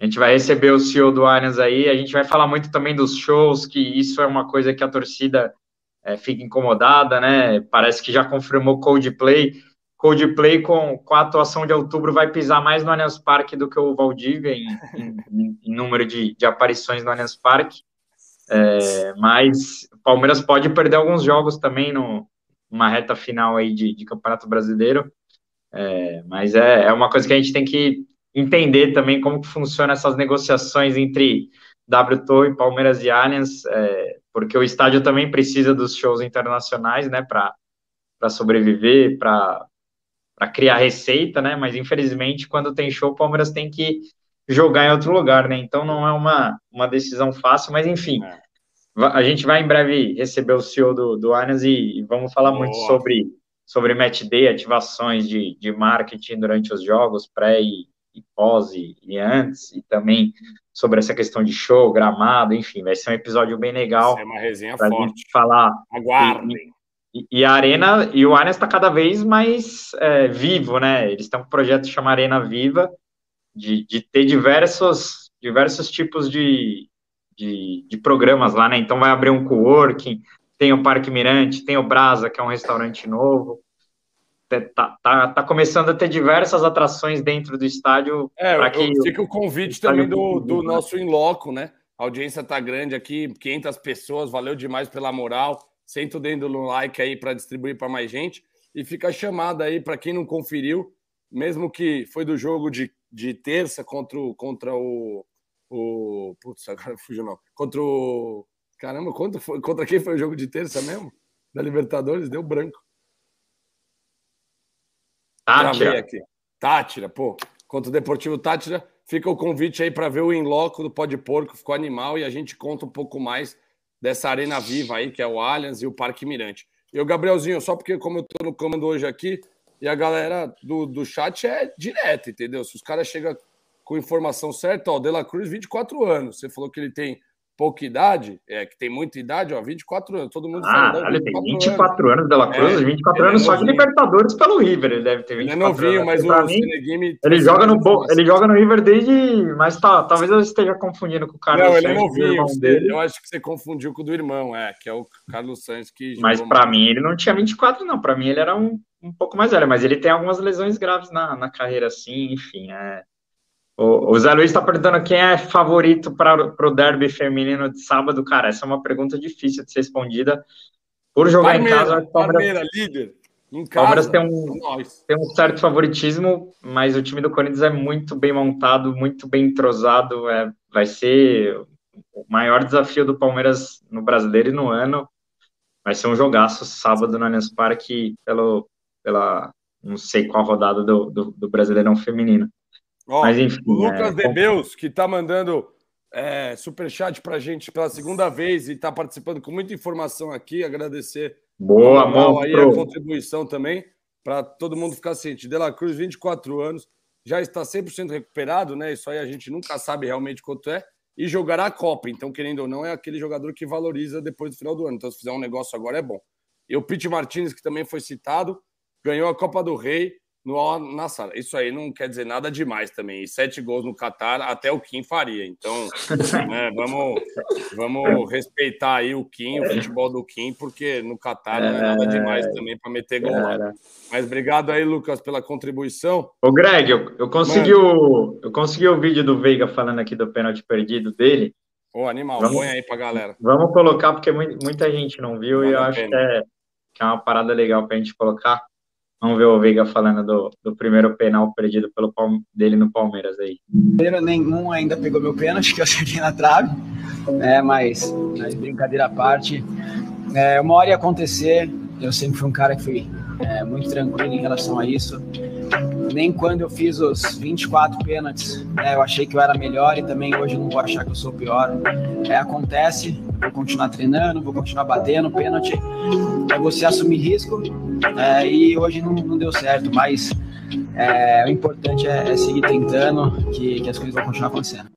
A gente vai receber o CEO do Allianz aí, a gente vai falar muito também dos shows, que isso é uma coisa que a torcida é, fica incomodada, né? Parece que já confirmou Coldplay. Coldplay com, com a atuação de outubro vai pisar mais no Allianz Parque do que o Valdívia em, em, em número de, de aparições no Allianz Parque. É, mas o Palmeiras pode perder alguns jogos também no, numa reta final aí de, de Campeonato Brasileiro. É, mas é, é uma coisa que a gente tem que entender também como que funciona essas negociações entre WTO e Palmeiras e Allianz, é, porque o estádio também precisa dos shows internacionais, né, para sobreviver, para criar receita, né, mas infelizmente quando tem show, o Palmeiras tem que jogar em outro lugar, né? Então não é uma, uma decisão fácil, mas enfim. É. A gente vai em breve receber o CEO do, do Allianz e, e vamos falar Boa. muito sobre, sobre match day, ativações de, de marketing durante os jogos, pré e, e pós e, e, antes, e também sobre essa questão de show, gramado, enfim, vai ser um episódio bem legal. Vai ser uma resenha forte. Gente falar. Aguardem. E, e, a Arena, e o Allianz está cada vez mais é, vivo, né? Eles têm um projeto chamado Arena Viva, de, de ter diversos, diversos tipos de, de, de, programas lá, né? Então vai abrir um coworking, tem o Parque Mirante, tem o Brasa, que é um restaurante novo. Tá, tá, tá começando a ter diversas atrações dentro do estádio. É, que fica o convite também do, do nosso Inloco, né? A audiência tá grande aqui, 500 pessoas, valeu demais pela moral. Senta o dedo no like aí para distribuir para mais gente. E fica a chamada aí para quem não conferiu, mesmo que foi do jogo de de terça contra o. Contra o, o putz, agora fugiu não. Contra o. Caramba, contra, contra quem foi o jogo de terça mesmo? Da Libertadores? Deu branco. Tátira. aqui. Tátira, pô. Contra o Deportivo Tátira, fica o convite aí para ver o Inloco do Pó de Porco, ficou animal, e a gente conta um pouco mais dessa arena viva aí, que é o Allianz e o Parque Mirante. E o Gabrielzinho, só porque como eu tô no comando hoje aqui, e a galera do, do chat é direto, entendeu? Se os caras chegam com informação certa, ó, De La Cruz, 24 anos. Você falou que ele tem pouca idade, é que tem muita idade, ó, 24 anos. Todo mundo ah, fala. ele tem 24 anos, De La Cruz, é, 24 anos é só de Libertadores pelo River, ele deve ter 24 ele é novinho, anos. mas o mim, ele joga no bo... ele joga no River desde, mas tá, talvez eu esteja confundindo com o Carlos Não, ele é novinho, dele. eu acho que você confundiu com o do irmão, é, que é o Carlos Santos que Mas para mim ele não tinha 24 não, para mim ele era um, um pouco mais velho, mas ele tem algumas lesões graves na, na carreira assim, enfim, é o, o Zé Luiz está perguntando quem é favorito para o derby feminino de sábado. Cara, essa é uma pergunta difícil de ser respondida. Por jogar Palmeira, em casa, o Palmeiras, líder. Em casa, Palmeiras tem um, tem um certo favoritismo, mas o time do Corinthians é muito bem montado, muito bem entrosado. É, vai ser o maior desafio do Palmeiras no brasileiro e no ano. Vai ser um jogaço sábado no Allianz Parque pelo, pela não sei qual rodada do, do, do Brasileirão Feminino. Ó, Mas enfim. O Lucas é... Debeus, que está mandando é, superchat para a gente pela segunda vez e está participando com muita informação aqui. Agradecer Boa, bom, aí a contribuição também, para todo mundo ficar ciente. De La Cruz, 24 anos, já está 100% recuperado, né? Isso aí a gente nunca sabe realmente quanto é. E jogará a Copa. Então, querendo ou não, é aquele jogador que valoriza depois do final do ano. Então, se fizer um negócio agora, é bom. E o Pete Martinez, que também foi citado, ganhou a Copa do Rei no Nassar. Isso aí não quer dizer nada demais também. E sete gols no Catar, até o Kim faria. Então, né, vamos, vamos respeitar aí o Kim, o futebol do Kim, porque no Catar não é nada demais também para meter gol lá. Mas obrigado aí, Lucas, pela contribuição. Ô, Greg, eu, eu, consegui o, eu consegui o vídeo do Veiga falando aqui do pênalti perdido dele. Ô, animal, vamos, põe aí pra galera. Vamos colocar, porque muita gente não viu vale e eu acho que é, que é uma parada legal pra gente colocar. Vamos ver o Veiga falando do, do primeiro penal perdido pelo dele no Palmeiras aí. Primeiro, nenhum ainda pegou meu pênalti, que eu acertei na trave, é, mas, mas brincadeira à parte. É, uma hora ia acontecer, eu sempre fui um cara que fui é, muito tranquilo em relação a isso. Nem quando eu fiz os 24 pênaltis, né, eu achei que eu era melhor e também hoje eu não vou achar que eu sou pior. É, acontece, vou continuar treinando, vou continuar batendo pênalti. É você assumir risco é, e hoje não, não, deu certo, mas é, o importante é, é, seguir tentando que, que as coisas vão continuar acontecendo.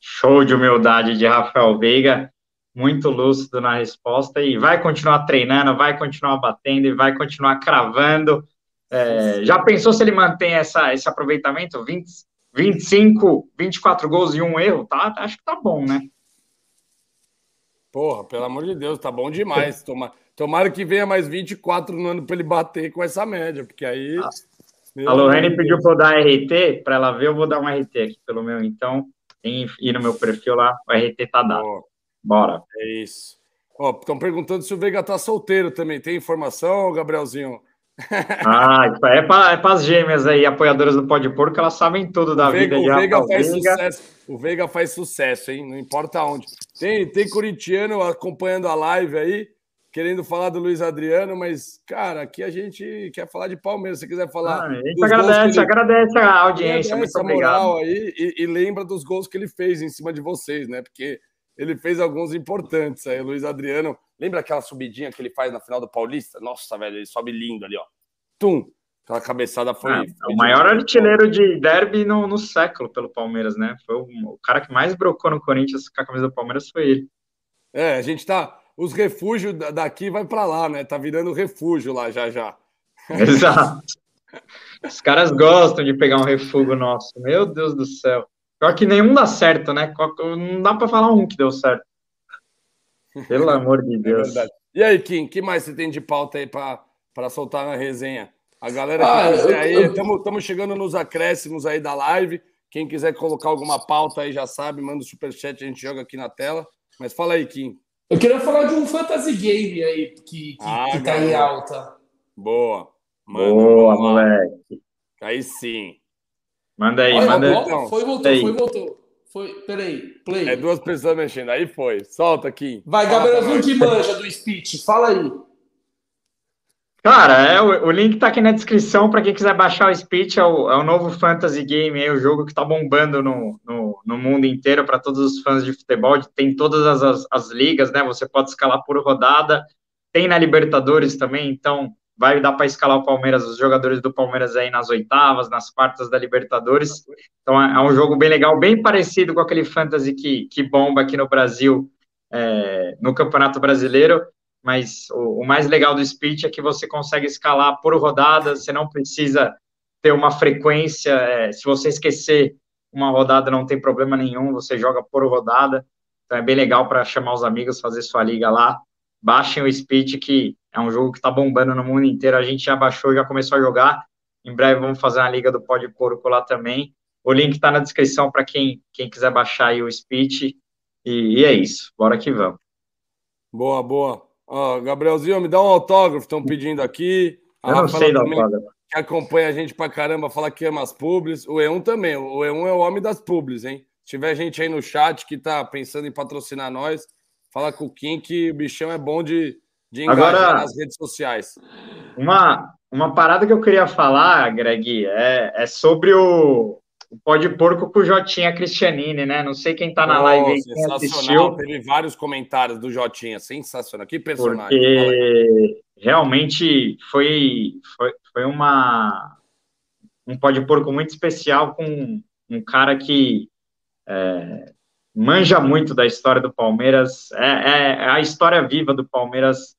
Show de humildade de Rafael Veiga muito lúcido na resposta e vai continuar treinando, vai continuar batendo e vai continuar cravando. É, já pensou se ele mantém essa, esse aproveitamento? 20, 25, 24 gols e um erro? Tá, acho que tá bom, né? Porra, pelo amor de Deus, tá bom demais. Toma, tomara que venha mais 24 no ano para ele bater com essa média, porque aí. Ah, a Lorraine pediu para eu dar RT, para ela ver, eu vou dar um RT aqui pelo meu, então. Tem ir no meu perfil lá, o RT tá dado. Bora. É isso. Estão perguntando se o Veiga tá solteiro também. Tem informação, Gabrielzinho? Ah, é para é as gêmeas aí, apoiadoras do Pode Porco, elas sabem tudo da Veiga, vida de o Veiga faz Veiga. sucesso. O Veiga faz sucesso, hein? Não importa onde. Tem, tem corintiano acompanhando a live aí, querendo falar do Luiz Adriano, mas, cara, aqui a gente quer falar de Palmeiras. Se quiser falar. Ah, a gente agradece, ele... agradece a audiência. Agradece muito a moral aí e, e lembra dos gols que ele fez em cima de vocês, né? Porque ele fez alguns importantes aí. Luiz Adriano, lembra aquela subidinha que ele faz na final do Paulista? Nossa, velho, ele sobe lindo ali, ó. Tum! Aquela cabeçada foi. Foi o maior de... artilheiro de derby no, no, século pelo Palmeiras, né? Foi o, o, cara que mais brocou no Corinthians com a camisa do Palmeiras foi ele. É, a gente tá. Os refúgios daqui vai para lá, né? Tá virando refúgio lá já já. Exato. Os caras gostam de pegar um refúgio nosso. Meu Deus do céu. Pior que nenhum dá certo, né? Não dá para falar um que deu certo. Pelo amor de é Deus. É e aí, Kim, que mais você tem de pauta aí para soltar na resenha? A galera que ah, quiser aí, estamos chegando nos acréscimos aí da live. Quem quiser colocar alguma pauta aí já sabe, manda o superchat, a gente joga aqui na tela. Mas fala aí, Kim. Eu queria falar de um fantasy game aí que, que, ah, que tá em alta. Boa. Mano, Boa, moleque. Aí sim. Manda aí, Olha, manda aí. Foi, voltou, aí. foi, voltou. Foi, peraí, play. É duas pessoas mexendo, aí foi. Solta aqui. Vai, Gabrielzinho que manja do speech, fala aí. Cara, é, o, o link tá aqui na descrição para quem quiser baixar o speech, é o, é o novo Fantasy Game, é o jogo que tá bombando no, no, no mundo inteiro para todos os fãs de futebol, tem todas as, as, as ligas, né? Você pode escalar por rodada, tem na Libertadores também, então vai dar para escalar o Palmeiras, os jogadores do Palmeiras aí nas oitavas, nas quartas da Libertadores. Então é, é um jogo bem legal, bem parecido com aquele fantasy que, que bomba aqui no Brasil, é, no Campeonato Brasileiro. Mas o, o, mais legal do speech é que você consegue escalar por rodada, você não precisa ter uma frequência. É, se você esquecer uma rodada, não tem problema nenhum, você joga por rodada. Então é bem legal para chamar os amigos, fazer sua liga lá. Baixem o speech que é um jogo que está bombando no mundo inteiro. A gente já baixou, já começou a jogar. Em breve vamos fazer uma liga do Pode Porco lá também. O link está na descrição para quem, quem quiser baixar aí o speech. E, e, é isso. Bora que vamos. Boa, boa. Ó, Gabrielzinho, me dá um autógrafo, estão pedindo aqui. A Eu não sei do autógrafo. Que acompanha a gente pra caramba, fala que ama as publis. O E1 também. O E1 é o homem das publis, hein? Se tiver gente aí no chat que tá pensando em patrocinar nós, fala com o Kim que o bichão é bom de, de engajar Agora, nas redes sociais. Uma, uma parada que eu queria falar, Greg, é, é sobre o, o pó de porco com o Jotinha Cristianini, né? Não sei quem tá na oh, live aí, quem assistiu. Teve vários comentários do Jotinha, sensacional. Que personagem. Porque realmente foi, foi, foi uma um pó de porco muito especial com um cara que é, manja muito da história do Palmeiras, é, é, é a história viva do Palmeiras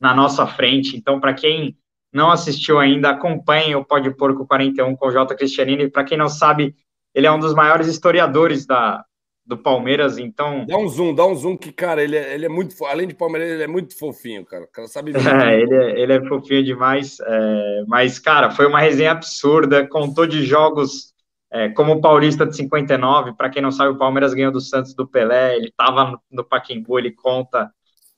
na nossa frente. Então, para quem não assistiu ainda, acompanhe o Pode Porco 41 com o J. Cristianini. Para quem não sabe, ele é um dos maiores historiadores da, do Palmeiras, então. Dá um zoom, dá um zoom que, cara, ele é, ele é muito. Além de Palmeiras, ele é muito fofinho, cara. O cara sabe É, ele é, ele é fofinho demais. É, mas, cara, foi uma resenha absurda. Contou de jogos é, como o Paulista de 59. Para quem não sabe, o Palmeiras ganhou do Santos do Pelé. Ele estava no, no Paquimbu, ele conta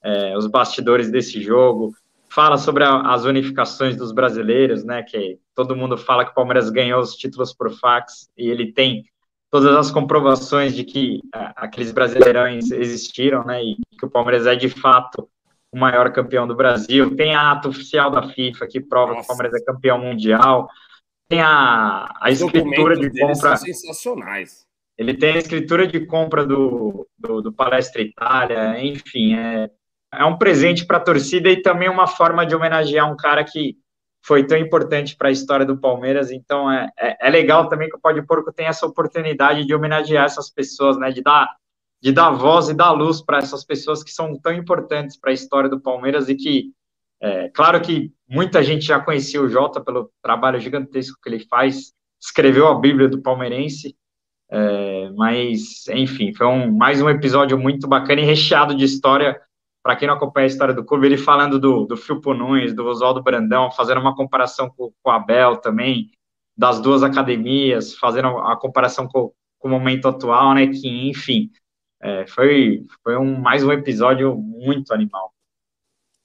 é, os bastidores desse jogo. Fala sobre a, as unificações dos brasileiros, né? Que todo mundo fala que o Palmeiras ganhou os títulos por fax e ele tem todas as comprovações de que uh, aqueles brasileirões existiram, né, e que o Palmeiras é de fato o maior campeão do Brasil. Tem a ato oficial da FIFA que prova Nossa. que o Palmeiras é campeão mundial. Tem a, a escritura de compra. sensacionais. Ele tem a escritura de compra do, do, do Palestra Itália, enfim, é, é um presente para a torcida e também uma forma de homenagear um cara que foi tão importante para a história do Palmeiras. Então é, é, é, legal também que o Pode Porco tem essa oportunidade de homenagear essas pessoas, né? De dar, de dar voz e dar luz para essas pessoas que são tão importantes para a história do Palmeiras e que, é, claro que muita gente já conhecia o Jota pelo trabalho gigantesco que ele faz, escreveu a Bíblia do Palmeirense. É, mas, enfim, foi um, mais um episódio muito bacana e recheado de história para quem não acompanha a história do clube, ele falando do, do Filpo Nunes, do Oswaldo Brandão, fazendo uma comparação com, com o Abel também, das duas academias, fazendo a comparação com, com o momento atual, né? Que, enfim, é, foi, foi um, mais um episódio muito animal.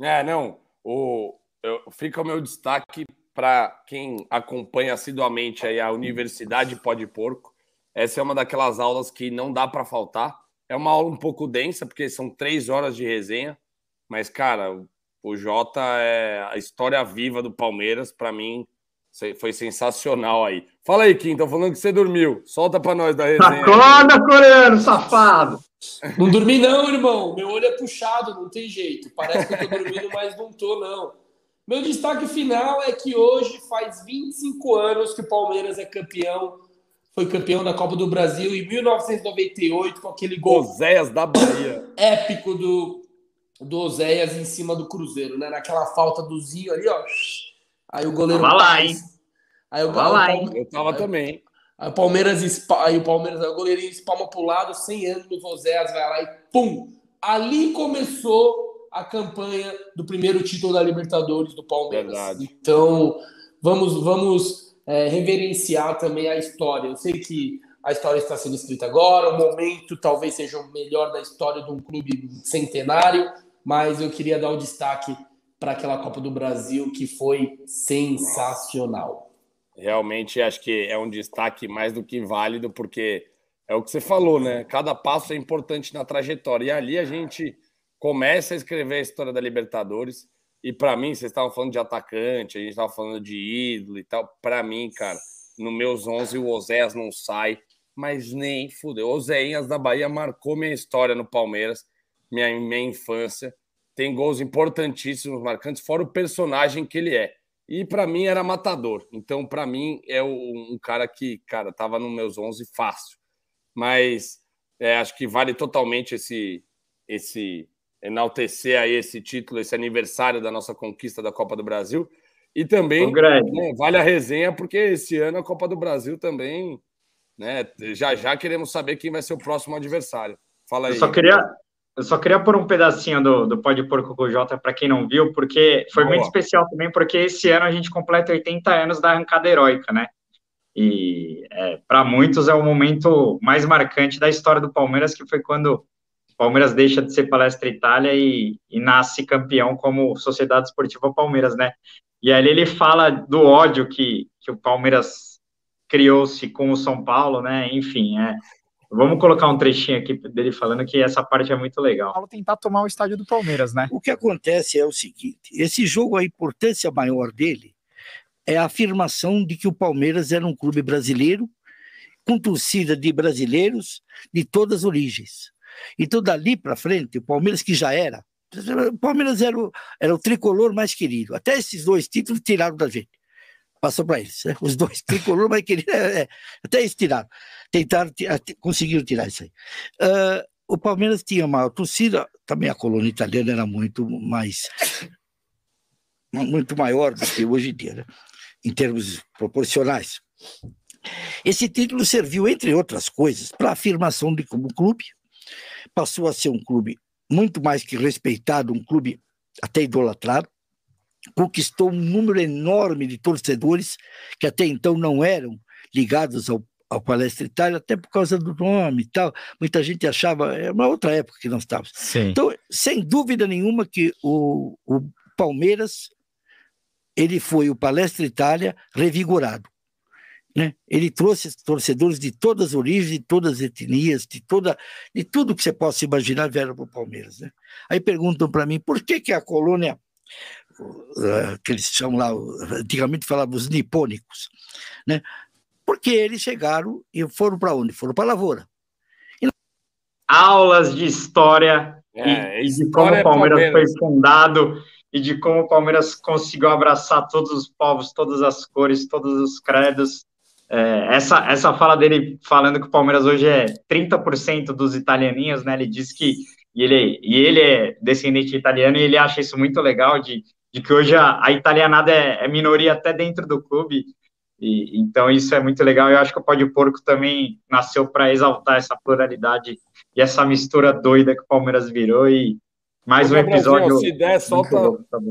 É, não. O, eu, fica o meu destaque para quem acompanha assiduamente aí a Universidade Pode Porco. Essa é uma daquelas aulas que não dá para faltar é uma aula um pouco densa, porque são três horas de resenha, mas, cara, o Jota é a história viva do Palmeiras, para mim, foi sensacional aí. Fala aí, Kim, tô falando que você dormiu. Solta para nós da resenha. Acorda, coreano, safado! Não dormi não, irmão. Meu olho é puxado, não tem jeito. Parece que eu tô dormindo, mas não tô, não. Meu destaque final é que hoje faz 25 anos que o Palmeiras é campeão foi campeão da Copa do Brasil em 1998 com aquele gol Oséias da Bahia. épico do, do Oséias em cima do Cruzeiro, né? Naquela falta do Zinho ali, ó. Aí o goleiro Tava lá, hein? Aí o Tava lá, hein? Eu tava aí, também. Aí o Palmeiras, aí o Palmeiras, aí o goleirinho espalma pro lado, 100 anos do Oséias vai lá e pum! Ali começou a campanha do primeiro título da Libertadores do Palmeiras. Verdade. Então, vamos vamos é, reverenciar também a história. Eu sei que a história está sendo escrita agora, o momento talvez seja o melhor da história de um clube centenário, mas eu queria dar o destaque para aquela Copa do Brasil que foi sensacional. Realmente acho que é um destaque mais do que válido, porque é o que você falou, né? Cada passo é importante na trajetória. E ali a gente começa a escrever a história da Libertadores. E para mim, vocês estavam falando de atacante, a gente estava falando de ídolo e tal. Para mim, cara, no meus 11 o Oséias não sai, mas nem fudeu. Oséias da Bahia marcou minha história no Palmeiras, minha, minha infância. Tem gols importantíssimos, marcantes, fora o personagem que ele é. E para mim era matador. Então, para mim, é um cara que, cara, tava nos meus 11 fácil. Mas é, acho que vale totalmente esse, esse enaltecer aí esse título, esse aniversário da nossa conquista da Copa do Brasil. E também né, vale a resenha, porque esse ano a Copa do Brasil também, né? Já já queremos saber quem vai ser o próximo adversário. Fala aí. Eu só queria, eu só queria pôr um pedacinho do, do Pode Porco com o Jota para quem não viu, porque foi Boa. muito especial também, porque esse ano a gente completa 80 anos da arrancada heróica, né? E é, para muitos é o momento mais marcante da história do Palmeiras, que foi quando Palmeiras deixa de ser Palestra Itália e, e, nasce campeão como Sociedade Esportiva Palmeiras, né? E ali ele fala do ódio que, que o Palmeiras criou-se com o São Paulo, né? Enfim, é. Vamos colocar um trechinho aqui dele falando que essa parte é muito legal. Paulo tentar tomar o estádio do Palmeiras, né? O que acontece é o seguinte: esse jogo, a importância maior dele é a afirmação de que o Palmeiras era um clube brasileiro, com torcida de brasileiros de todas as origens. Então, dali para frente, o Palmeiras, que já era, o Palmeiras era o, era o tricolor mais querido. Até esses dois títulos tiraram da gente. Passou para eles. Né? Os dois tricolor mais queridos, é, é, até eles tiraram. Tentaram, conseguiram tirar isso aí. Uh, o Palmeiras tinha uma torcida, também a colônia italiana era muito mais muito maior do que hoje em dia, né? em termos proporcionais. Esse título serviu, entre outras coisas, para a afirmação de como clube, passou a ser um clube muito mais que respeitado, um clube até idolatrado, conquistou um número enorme de torcedores que até então não eram ligados ao, ao Palestra Itália, até por causa do nome e tal. Muita gente achava, é uma outra época que nós estávamos. Sim. Então, sem dúvida nenhuma que o, o Palmeiras, ele foi o Palestra Itália revigorado. Né? Ele trouxe torcedores de todas as origens, de todas as etnias, de, toda, de tudo que você possa imaginar vieram para o Palmeiras. Né? Aí perguntam para mim por que, que a colônia, uh, que eles chamam lá, antigamente falavam os nipônicos, né? porque eles chegaram e foram para onde? Foram para a lavoura. E... Aulas de história é, e, de como o Palmeiras, Palmeiras foi fundado e de como o Palmeiras conseguiu abraçar todos os povos, todas as cores, todos os credos é, essa, essa fala dele falando que o Palmeiras hoje é 30% dos italianinhos, né? Ele diz que e ele, e ele é descendente italiano e ele acha isso muito legal de, de que hoje a, a italianada é, é, minoria até dentro do clube. E, então isso é muito legal. Eu acho que o Pode Porco também nasceu para exaltar essa pluralidade e essa mistura doida que o Palmeiras virou. E mais um episódio. Se der, solta,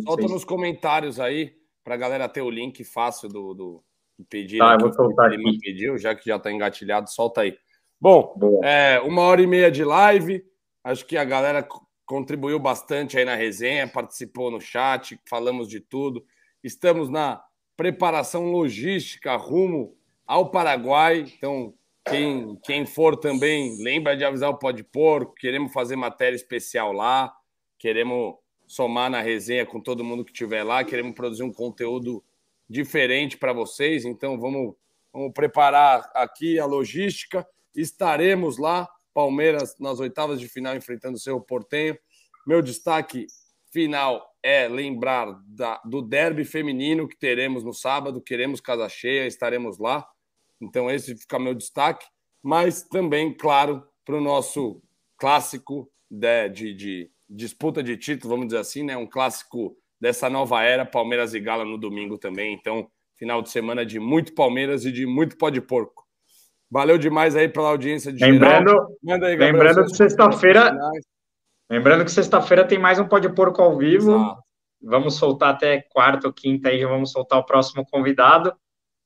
solta nos comentários aí para a galera ter o link fácil do, do pedir. Tá, vou soltar aqui. pediu, já que já está engatilhado, solta aí. Bom, é, uma hora e meia de live. Acho que a galera contribuiu bastante aí na resenha, participou no chat, falamos de tudo. Estamos na preparação logística rumo ao Paraguai. Então, quem, quem for também, lembra de avisar o Pode Porco. Queremos fazer matéria especial lá. Queremos somar na resenha com todo mundo que estiver lá. Queremos produzir um conteúdo diferente para vocês. Então vamos, vamos preparar aqui a logística. Estaremos lá, Palmeiras nas oitavas de final enfrentando o seu Portenho. Meu destaque final é lembrar da, do derby feminino que teremos no sábado. Queremos casa cheia, estaremos lá. Então esse fica meu destaque. Mas também, claro, para o nosso clássico de, de, de disputa de título, vamos dizer assim, né? Um clássico dessa nova era, Palmeiras e Gala no domingo também. Então, final de semana de muito Palmeiras e de muito pó de porco. Valeu demais aí pela audiência de lembrando, aí, lembrando que sexta-feira lembrando que sexta-feira tem mais um pó de porco ao vivo. Exato. Vamos soltar até quarta ou quinta aí, já vamos soltar o próximo convidado.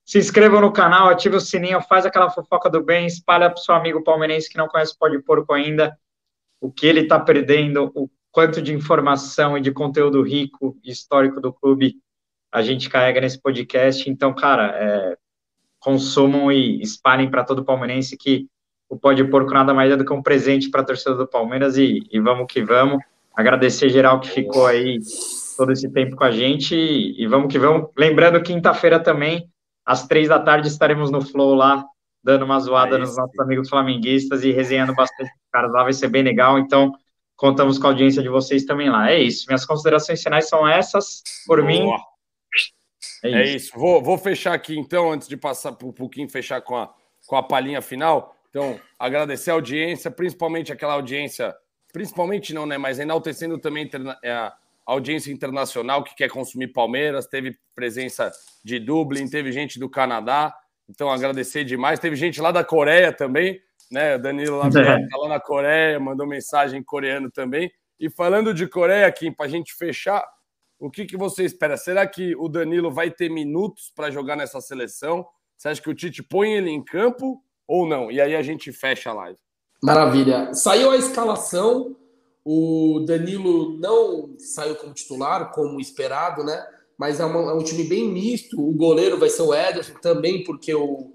Se inscreva no canal, ative o sininho, faz aquela fofoca do bem, espalha para o seu amigo palmeirense que não conhece o pó de porco ainda, o que ele está perdendo, o quanto de informação e de conteúdo rico e histórico do clube a gente carrega nesse podcast. Então, cara, é, consumam e espalhem para todo palmeirense que o Pode Porco nada mais é do que um presente para a torcida do Palmeiras e, e, vamos que vamos. Agradecer geral que ficou aí todo esse tempo com a gente e, e vamos que vamos. Lembrando, quinta-feira também, às três da tarde, estaremos no Flow lá, dando uma zoada é nos nossos amigos flamenguistas e resenhando bastante caras lá, vai ser bem legal. Então, contamos com a audiência de vocês também lá. É isso. Minhas considerações finais são essas. Por Boa. mim. É, é isso. isso. Vou, vou fechar aqui, então, antes de passar para o pouquinho, fechar com a, com a palhinha final. Então, agradecer a audiência, principalmente aquela audiência, principalmente não, né? Mas enaltecendo também é, a audiência internacional que quer consumir Palmeiras. Teve presença de Dublin, teve gente do Canadá. Então, agradecer demais. Teve gente lá da Coreia também né? Danilo lá, é. tá lá na Coreia, mandou mensagem em coreano também. E falando de Coreia, Kim, para a gente fechar, o que, que você espera? Será que o Danilo vai ter minutos para jogar nessa seleção? Você acha que o Tite põe ele em campo ou não? E aí a gente fecha a live. Maravilha. Saiu a escalação, o Danilo não saiu como titular, como esperado, né? Mas é, uma, é um time bem misto. O goleiro vai ser o Ederson também, porque o,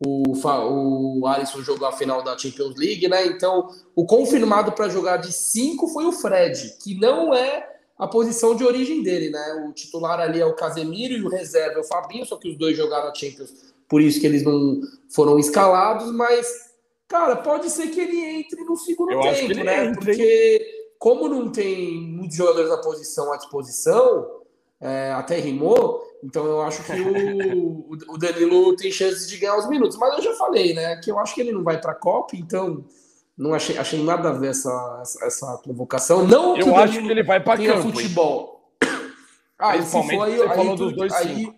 o, o Alisson jogou a final da Champions League, né? Então, o confirmado para jogar de cinco foi o Fred, que não é a posição de origem dele, né? O titular ali é o Casemiro e o reserva é o Fabinho, só que os dois jogaram a Champions, por isso que eles não foram escalados, mas, cara, pode ser que ele entre no segundo Eu tempo, né? Entra, Porque, como não tem muitos jogadores da posição à disposição, é, até rimou, então eu acho que o, o Danilo tem chances de ganhar os minutos. Mas eu já falei, né? Que eu acho que ele não vai para a Copa, então não achei, achei nada a ver essa, essa, convocação. Não eu acho que ele vai para campo. futebol. Ah, se for, aí, aí, falou dos dois aí,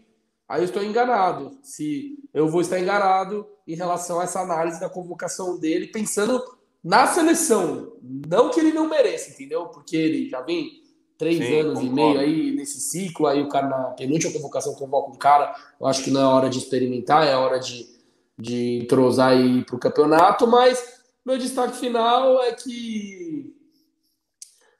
aí eu estou enganado. Se eu vou estar enganado em relação a essa análise da convocação dele, pensando na seleção. Não que ele não mereça, entendeu? Porque ele já vem três Sim, anos concordo. e meio aí nesse ciclo, aí o cara na penúltima convocação convoca um cara, eu acho que não é hora de experimentar, é hora de, de entrosar e ir para o campeonato, mas meu destaque final é que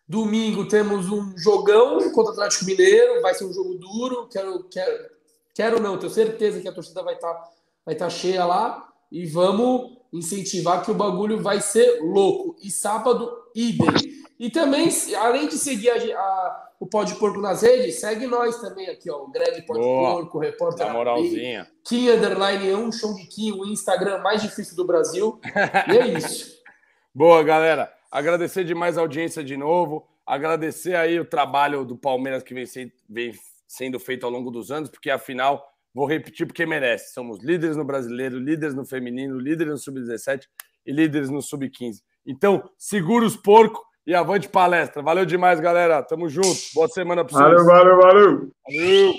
domingo temos um jogão contra o Atlético Mineiro, vai ser um jogo duro, quero, quero, quero não, tenho certeza que a torcida vai estar tá, vai tá cheia lá, e vamos incentivar que o bagulho vai ser louco. E sábado, idem. E também, além de seguir a, a, o Pode Porco nas redes, segue nós também aqui, ó. O Greg Pode Porco, o repórter. moralzinha. Kim Underline 1, Chong Kim, o Instagram mais difícil do Brasil. e é isso. Boa, galera. Agradecer demais a audiência de novo. Agradecer aí o trabalho do Palmeiras que vem, se, vem sendo feito ao longo dos anos, porque afinal, vou repetir porque merece. Somos líderes no brasileiro, líderes no feminino, líderes no sub-17 e líderes no sub-15. Então, segura os porcos e avante palestra. Valeu demais, galera. Tamo junto. Boa semana para vocês. Valeu, valeu, valeu. Valeu.